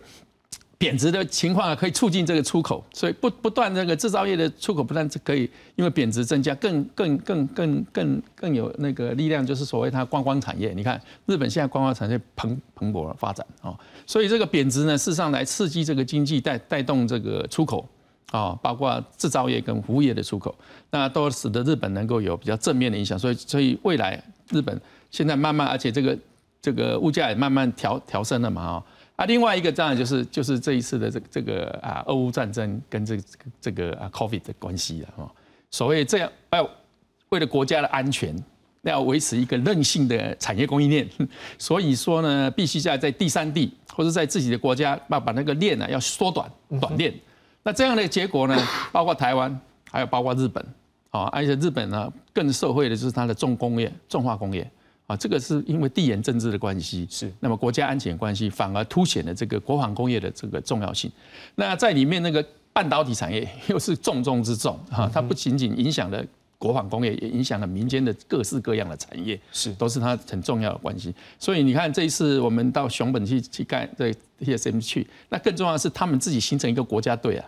贬值的情况啊，可以促进这个出口，所以不不断这个制造业的出口不但可以，因为贬值增加，更更更更更更有那个力量，就是所谓它观光产业。你看日本现在观光产业蓬蓬勃发展啊，所以这个贬值呢，事实上来刺激这个经济，带带动这个出口啊，包括制造业跟服务业的出口，那都使得日本能够有比较正面的影响。所以所以未来日本现在慢慢，而且这个这个物价也慢慢调调升了嘛啊。啊，另外一个当然就是就是这一次的这这个啊，俄乌战争跟这这个啊，COVID 的关系了哈。所谓这样，要为了国家的安全，要维持一个韧性的产业供应链，所以说呢，必须在在第三地或者在自己的国家，把把那个链呢要缩短短链。那这样的结果呢，包括台湾，还有包括日本，啊，而且日本呢更受惠的就是它的重工业、重化工业。啊，这个是因为地缘政治的关系，是那么国家安全关系反而凸显了这个国防工业的这个重要性。那在里面那个半导体产业 又是重中之重哈，它不仅仅影响了国防工业，也影响了民间的各式各样的产业，是都是它很重要的关系。所以你看这一次我们到熊本去去干这 TSM 去，那更重要的是他们自己形成一个国家队啊。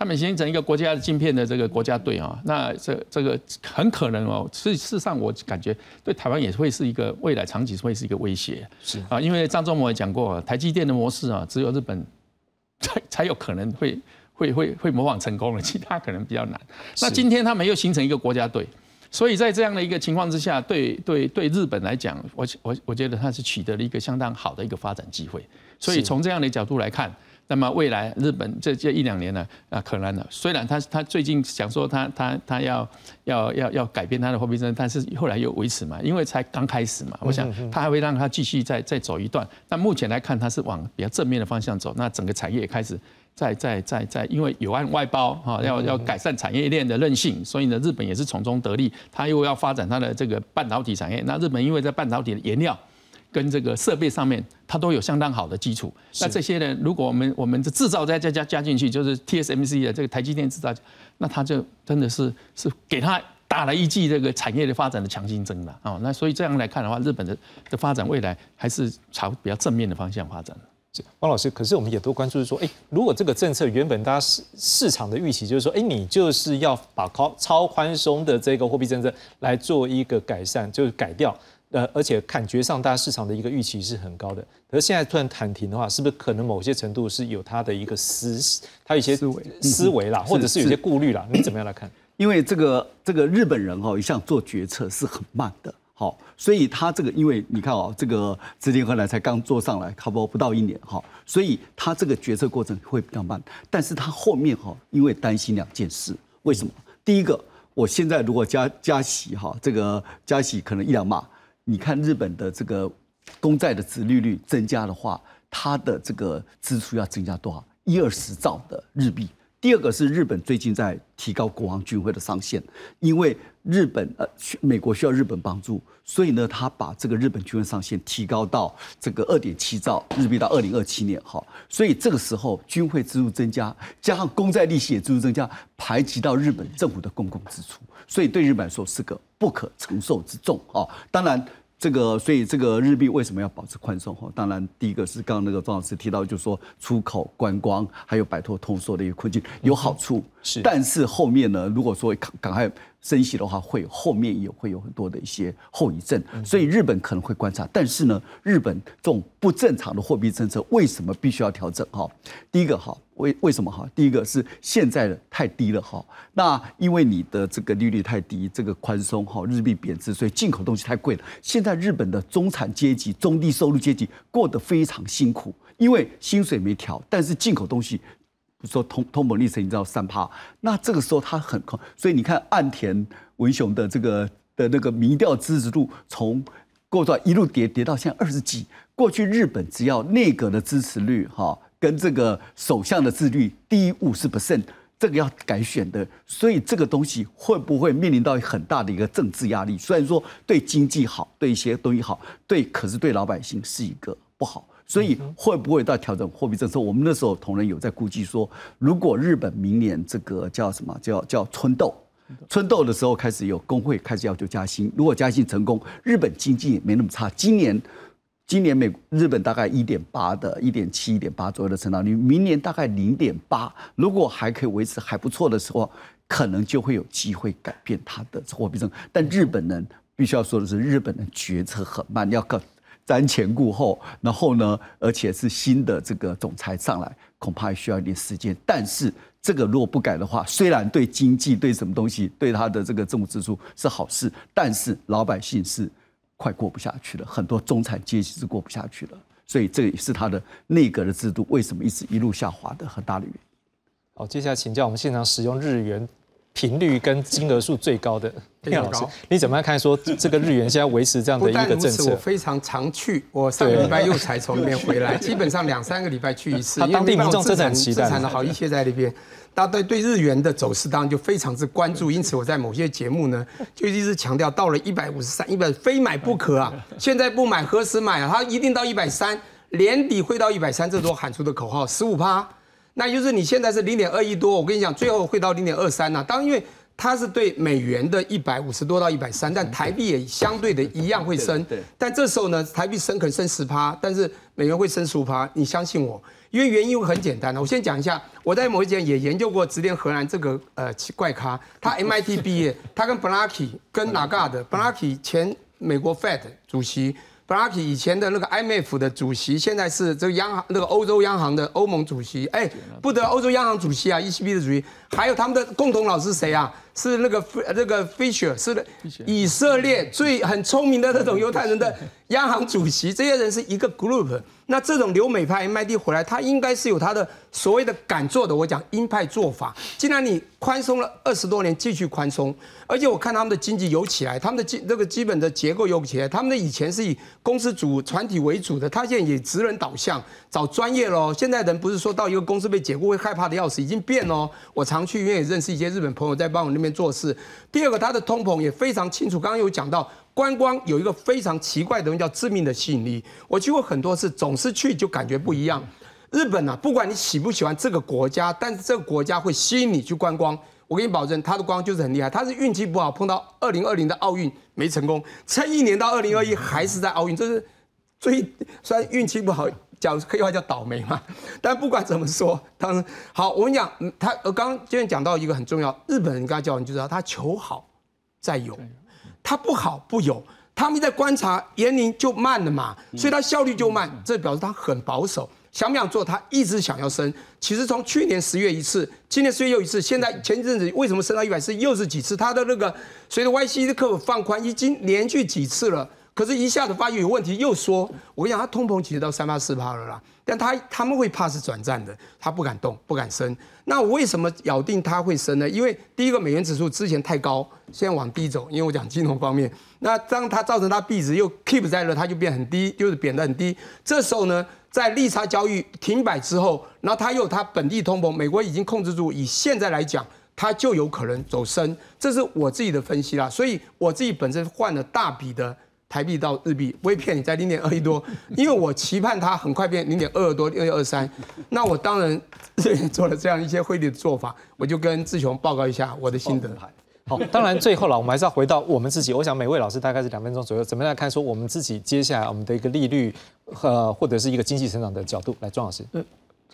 他们形成一个国家的晶片的这个国家队啊，那这这个很可能哦，事事实上我感觉对台湾也会是一个未来长期会是一个威胁，是啊，因为张忠谋也讲过，台积电的模式啊，只有日本 才才有可能会会会会模仿成功了，其他可能比较难。那今天他们又形成一个国家队，所以在这样的一个情况之下，对对对日本来讲，我我我觉得他是取得了一个相当好的一个发展机会，所以从这样的角度来看。那么未来日本这这一两年呢啊，可能呢，虽然他他最近想说他他他要要要要改变他的货币政策，但是后来又维持嘛，因为才刚开始嘛，我想他还会让他继续再再走一段。但目前来看，他是往比较正面的方向走。那整个产业也开始在在在在，因为有按外包哈，要要改善产业链的韧性，所以呢，日本也是从中得利。他又要发展他的这个半导体产业。那日本因为在半导体的原料。跟这个设备上面，它都有相当好的基础。那这些呢，如果我们我们的制造再加加加进去，就是 TSMC 的这个台积电制造，那它就真的是是给它打了一剂这个产业的发展的强心针了啊。那所以这样来看的话，日本的的发展未来还是朝比较正面的方向发展。汪老师，可是我们也都关注说，哎，如果这个政策原本大家市市场的预期就是说，哎，你就是要把超超宽松的这个货币政策来做一个改善，就是改掉，呃，而且感觉上大家市场的一个预期是很高的。可是现在突然喊停的话，是不是可能某些程度是有他的一个思，他一些思维思维啦，或者是有些顾虑啦？你怎么样来看？因为这个这个日本人哦一向做决策是很慢的。好，所以他这个，因为你看哦，这个直田河来才刚做上来，差不多不到一年哈，所以他这个决策过程会比较慢。但是他后面哈，因为担心两件事，为什么？第一个，我现在如果加加息哈，这个加息可能一两码，你看日本的这个公债的殖利率增加的话，它的这个支出要增加多少？一二十兆的日币。第二个是日本最近在提高国防军费的上限，因为日本呃美国需要日本帮助，所以呢他把这个日本军费上限提高到这个二点七兆日币到二零二七年哈，所以这个时候军费支出增加，加上公债利息也支出增加，排挤到日本政府的公共支出，所以对日本来说是个不可承受之重啊，当然。这个，所以这个日币为什么要保持宽松？哈，当然第一个是刚刚那个庄老师提到，就是说出口、观光，还有摆脱通缩的一个困境有好处。是，但是后面呢，如果说赶赶快升息的话，会后面也会有很多的一些后遗症。所以日本可能会观察，但是呢，日本这种不正常的货币政策为什么必须要调整？哈，第一个哈。为为什么哈？第一个是现在的太低了哈，那因为你的这个利率太低，这个宽松哈，日币贬值，所以进口东西太贵了。现在日本的中产阶级、中低收入阶级过得非常辛苦，因为薪水没调，但是进口东西，不说通通膨率是你知道三趴，那这个时候它很空，所以你看岸田文雄的这个的那个民调支持度从过段一路跌跌到现在二十几，过去日本只要内阁的支持率哈。跟这个首相的自律低五十 percent，这个要改选的，所以这个东西会不会面临到很大的一个政治压力？虽然说对经济好，对一些东西好，对，可是对老百姓是一个不好。所以会不会到调整货币政策？我们那时候同仁有在估计说，如果日本明年这个叫什么叫叫春斗，春斗的时候开始有工会开始要求加薪，如果加薪成功，日本经济也没那么差。今年。今年美日本大概一点八的，一点七、一点八左右的成长率，明年大概零点八。如果还可以维持还不错的时候，可能就会有机会改变它的货币政策。但日本人必须要说的是，日本人决策很慢，要靠瞻前顾后。然后呢，而且是新的这个总裁上来，恐怕还需要一点时间。但是这个如果不改的话，虽然对经济、对什么东西、对他的这个政府支出是好事，但是老百姓是。快过不下去了，很多中产阶级是过不下去了，所以这也是他的内阁的制度为什么一直一路下滑的很大的原因。好，接下来请教我们现场使用日元频率跟金额数最高的叶老师，你怎么样看说这个日元现在维持这样的一个政策？我非常常去，我上个礼拜又才从那边回来，基本上两三个礼拜去一次。当地民众真的很期待，资产的好一些在那边。大家对对日元的走势当然就非常之关注，因此我在某些节目呢 就一直强调，到了一百五十三，一百非买不可啊！现在不买何时买啊？它一定到一百三，年底会到一百三，这是我喊出的口号，十五趴，那就是你现在是零点二一多，我跟你讲，最后会到零点二三呢。当因为它是对美元的一百五十多到一百三，但台币也相对的一样会升。对。但这时候呢，台币升可能升十趴，但是美元会升十五趴，你相信我。因为原因很简单的，我先讲一下，我在某一节也研究过直连荷兰这个呃怪咖，他 MIT 毕业，他跟 Blanky 跟哪个的 Blanky 前美国 Fed 主席。布拉奇以前的那个 IMF 的主席，现在是这个央行那个欧洲央行的欧盟主席，哎，不得欧洲央行主席啊，ECB 的主席，还有他们的共同老师谁啊？是那个那个 Fisher，是以色列最很聪明的那种犹太人的 央行主席，这些人是一个 group。那这种留美派 MIT 回来，他应该是有他的所谓的敢做的，我讲鹰派做法。既然你宽松了二十多年，继续宽松，而且我看他们的经济有起来，他们的基这个基本的结构有起来，他们的以前是以公司主团体为主的，他现在也职人导向，找专业喽。现在人不是说到一个公司被解雇会害怕的要死，已经变喽。我常去，因为也认识一些日本朋友在帮我那边做事。第二个，他的通膨也非常清楚，刚刚有讲到。观光有一个非常奇怪的东西叫致命的吸引力。我去过很多次，总是去就感觉不一样。日本啊，不管你喜不喜欢这个国家，但是这个国家会吸引你去观光。我给你保证，它的光就是很厉害。它是运气不好，碰到二零二零的奥运没成功，撑一年到二零二一还是在奥运，这是最虽然运气不好。讲可以话叫倒霉嘛。但不管怎么说，当然好，我跟你讲，嗯他我刚刚今天讲到一个很重要，日本人跟他交往就知道他求好再有，他不好不有。他们在观察年龄就慢了嘛，所以他效率就慢，这表示他很保守。想不想做？他一直想要升。其实从去年十月一次，今年十月又一次，现在前一阵子为什么升到一百四？又是几次？他的那个随着 YC 的客户放宽，已经连续几次了。可是，一下子发现有问题，又说，我跟你讲，他通膨其实到三八四八了啦。但他他们会怕是转战的，他不敢动，不敢升。那我为什么咬定它会升呢？因为第一个美元指数之前太高，现在往低走。因为我讲金融方面，那当它造成它币值又 keep 在了，它就变很低，就是贬得很低。这时候呢，在利差交易停摆之后，然后它又它本地通膨，美国已经控制住，以现在来讲，它就有可能走升。这是我自己的分析啦，所以我自己本身换了大笔的。台币到日币，不会骗你，在零点二一多，因为我期盼它很快变零点二二多，零点二三，那我当然做了这样一些汇率的做法，我就跟志雄报告一下我的心得。好，当然最后了，我们还是要回到我们自己。我想每位老师大概是两分钟左右，怎么样看说我们自己接下来我们的一个利率，呃，或者是一个经济成长的角度来，庄老师。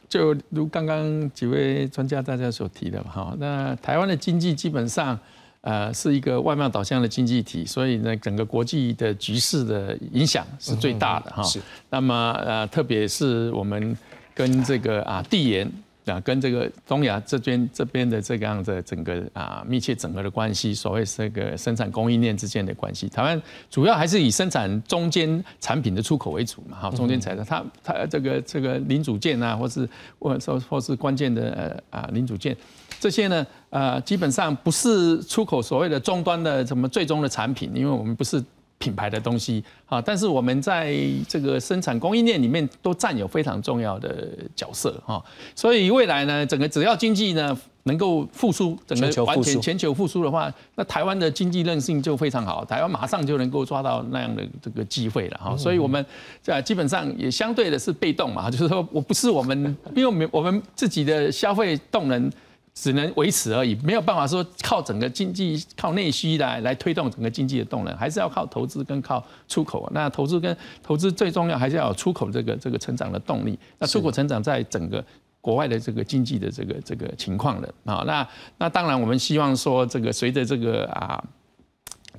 就如刚刚几位专家大家所提的嘛，哈，那台湾的经济基本上。呃，是一个外贸导向的经济体，所以呢，整个国际的局势的影响是最大的哈。是。那么呃，特别是我们跟这个啊地缘啊，跟这个东亚这边这边的这个样的整个啊密切整合的关系，所谓这个生产供应链之间的关系，台湾主要还是以生产中间产品的出口为主嘛，哈，中间材料，它它这个这个零组件啊，或是或者说或是关键的呃啊零组件。这些呢，呃，基本上不是出口所谓的终端的什么最终的产品，因为我们不是品牌的东西啊。但是我们在这个生产供应链里面都占有非常重要的角色哈。所以未来呢，整个只要经济呢能够复苏，整个完全全球复苏的话，那台湾的经济韧性就非常好，台湾马上就能够抓到那样的这个机会了哈。所以我们在基本上也相对的是被动嘛，就是说我不是我们，因为我们我们自己的消费动能。只能维持而已，没有办法说靠整个经济靠内需来来推动整个经济的动能，还是要靠投资跟靠出口。那投资跟投资最重要还是要有出口这个这个成长的动力。那出口成长在整个国外的这个经济的这个这个情况的啊，那那当然我们希望说这个随着这个啊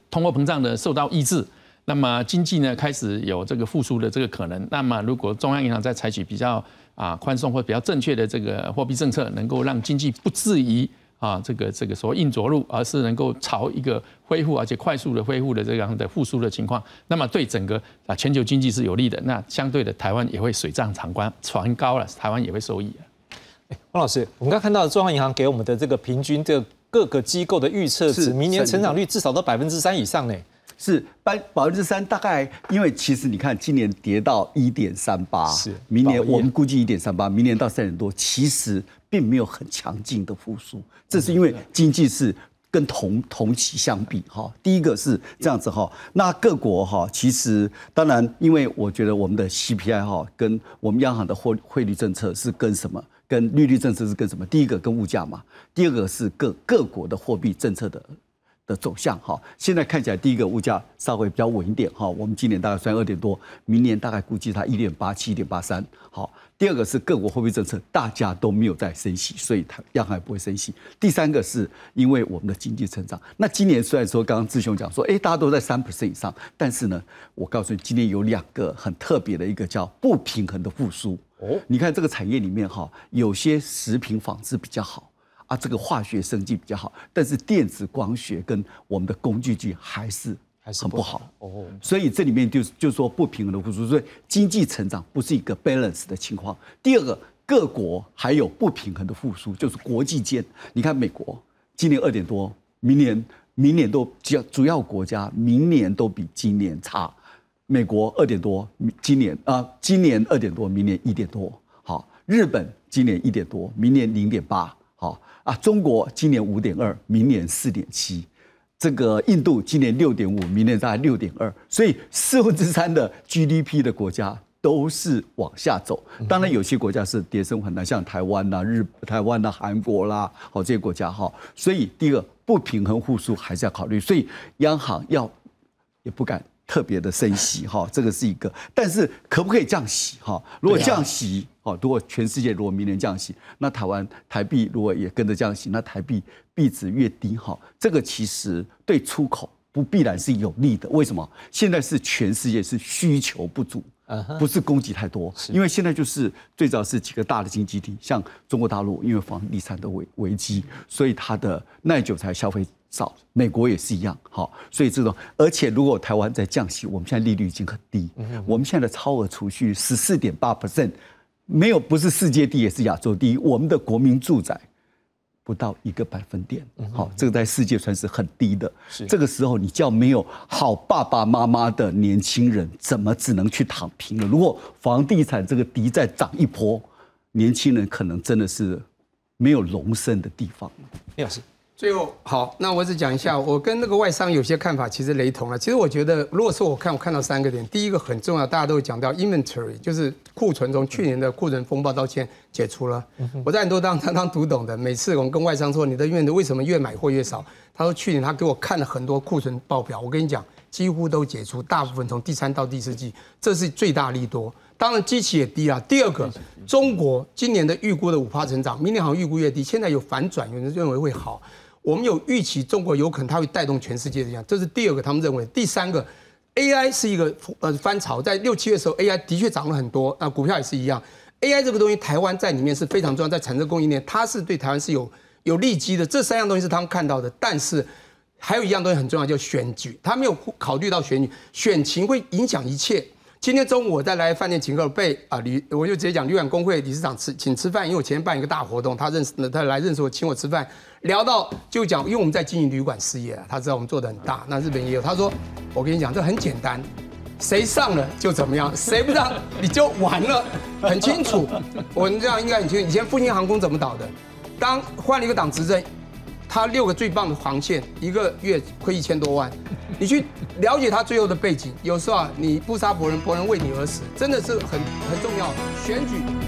通货膨胀的受到抑制。那么经济呢开始有这个复苏的这个可能。那么如果中央银行在采取比较啊宽松或比较正确的这个货币政策，能够让经济不至于啊这个这个所谓硬着陆，而是能够朝一个恢复而且快速的恢复的这样的复苏的情况，那么对整个啊全球经济是有利的。那相对的台湾也会水涨船高，船高了，台湾也会受益。汪老师，我们刚看到中央银行给我们的这个平均这各个机构的预测是，明年成长率至少都百分之三以上呢。是百百分之三，大概因为其实你看今年跌到一点三八，是明年我们估计一点三八，明年到三点多，其实并没有很强劲的复苏，这是因为经济是跟同同期相比哈，第一个是这样子哈，那各国哈其实当然，因为我觉得我们的 CPI 哈跟我们央行的货汇率政策是跟什么，跟利率政策是跟什么？第一个跟物价嘛，第二个是各各国的货币政策的。的走向哈，现在看起来第一个物价稍微比较稳一点哈，我们今年大概算二点多，明年大概估计它一点八七、一点八三。好，第二个是各国货币政策，大家都没有在升息，所以它央行也不会升息。第三个是因为我们的经济成长，那今年虽然说刚刚志雄讲说，哎，大家都在三 percent 以上，但是呢，我告诉你，今年有两个很特别的一个叫不平衡的复苏。哦，你看这个产业里面哈，有些食品纺织比较好。啊，这个化学生计比较好，但是电子光学跟我们的工具机还是还是很不好哦。所以这里面就是就说不平衡的复苏，所以经济成长不是一个 balance 的情况。第二个，各国还有不平衡的复苏，就是国际间，你看美国今年二点多，明年明年都主主要国家明年都比今年差。美国二点多，今年啊，今年二点多，明年一点多。好，日本今年一点多，明年零点八。好。啊，中国今年五点二，明年四点七，这个印度今年六点五，明年大概六点二，所以四分之三的 GDP 的国家都是往下走。当然，有些国家是跌升很难，像台湾呐、日、台湾呐、韩国啦，好这些国家哈。所以第一个不平衡复苏还是要考虑，所以央行要也不敢特别的升息哈，这个是一个。但是可不可以降息哈？如果降息哦，如果全世界如果明年降息，那台湾台币如果也跟着降息，那台币币值越低哈，这个其实对出口不必然是有利的。为什么？现在是全世界是需求不足。不是供给太多，因为现在就是最早是几个大的经济体，像中国大陆，因为房地产的危危机，所以它的耐久材消费少。美国也是一样，好，所以这种，而且如果台湾在降息，我们现在利率已经很低，我们现在的超额储蓄十四点八 percent，没有不是世界第一，也是亚洲第一。我们的国民住宅。不到一个百分点，好，这个在世界算是很低的。这个时候，你叫没有好爸爸妈妈的年轻人，怎么只能去躺平了？如果房地产这个低再涨一波，年轻人可能真的是没有容身的地方。李老师。最后好，那我只讲一下，我跟那个外商有些看法其实雷同了。其实我觉得，如果说我看，我看到三个点。第一个很重要，大家都会讲到 inventory，就是库存。从去年的库存风暴到现在解除了。我在很多当当当读懂的，每次我们跟外商说，你的院子为什么越买货越少？他说去年他给我看了很多库存报表，我跟你讲，几乎都解除，大部分从第三到第四季，这是最大利多。当然机器也低了。第二个，中国今年的预估的五趴成长，明年好像预估越低，现在有反转，有人认为会好。我们有预期，中国有可能它会带动全世界这样，这是第二个他们认为。第三个，AI 是一个呃翻潮，在六七月的时候，AI 的确涨了很多，那股票也是一样。AI 这个东西，台湾在里面是非常重要，在产生供应链，它是对台湾是有有利基的。这三样东西是他们看到的，但是还有一样东西很重要，叫选举，他没有考虑到选举，选情会影响一切。今天中午我在来饭店请客，被啊旅我就直接讲旅馆工会理事长吃请吃饭，因为我前天办一个大活动，他认识他来认识我，请我吃饭，聊到就讲，因为我们在经营旅馆事业，他知道我们做的很大，那日本也有，他说我跟你讲这很简单，谁上了就怎么样，谁不上你就完了，很清楚，我们这样应该很清楚。以前复兴航空怎么倒的？当换了一个党执政。他六个最棒的航线，一个月亏一千多万，你去了解他最后的背景。有时候啊，你不杀伯仁，伯仁为你而死，真的是很很重要。选举。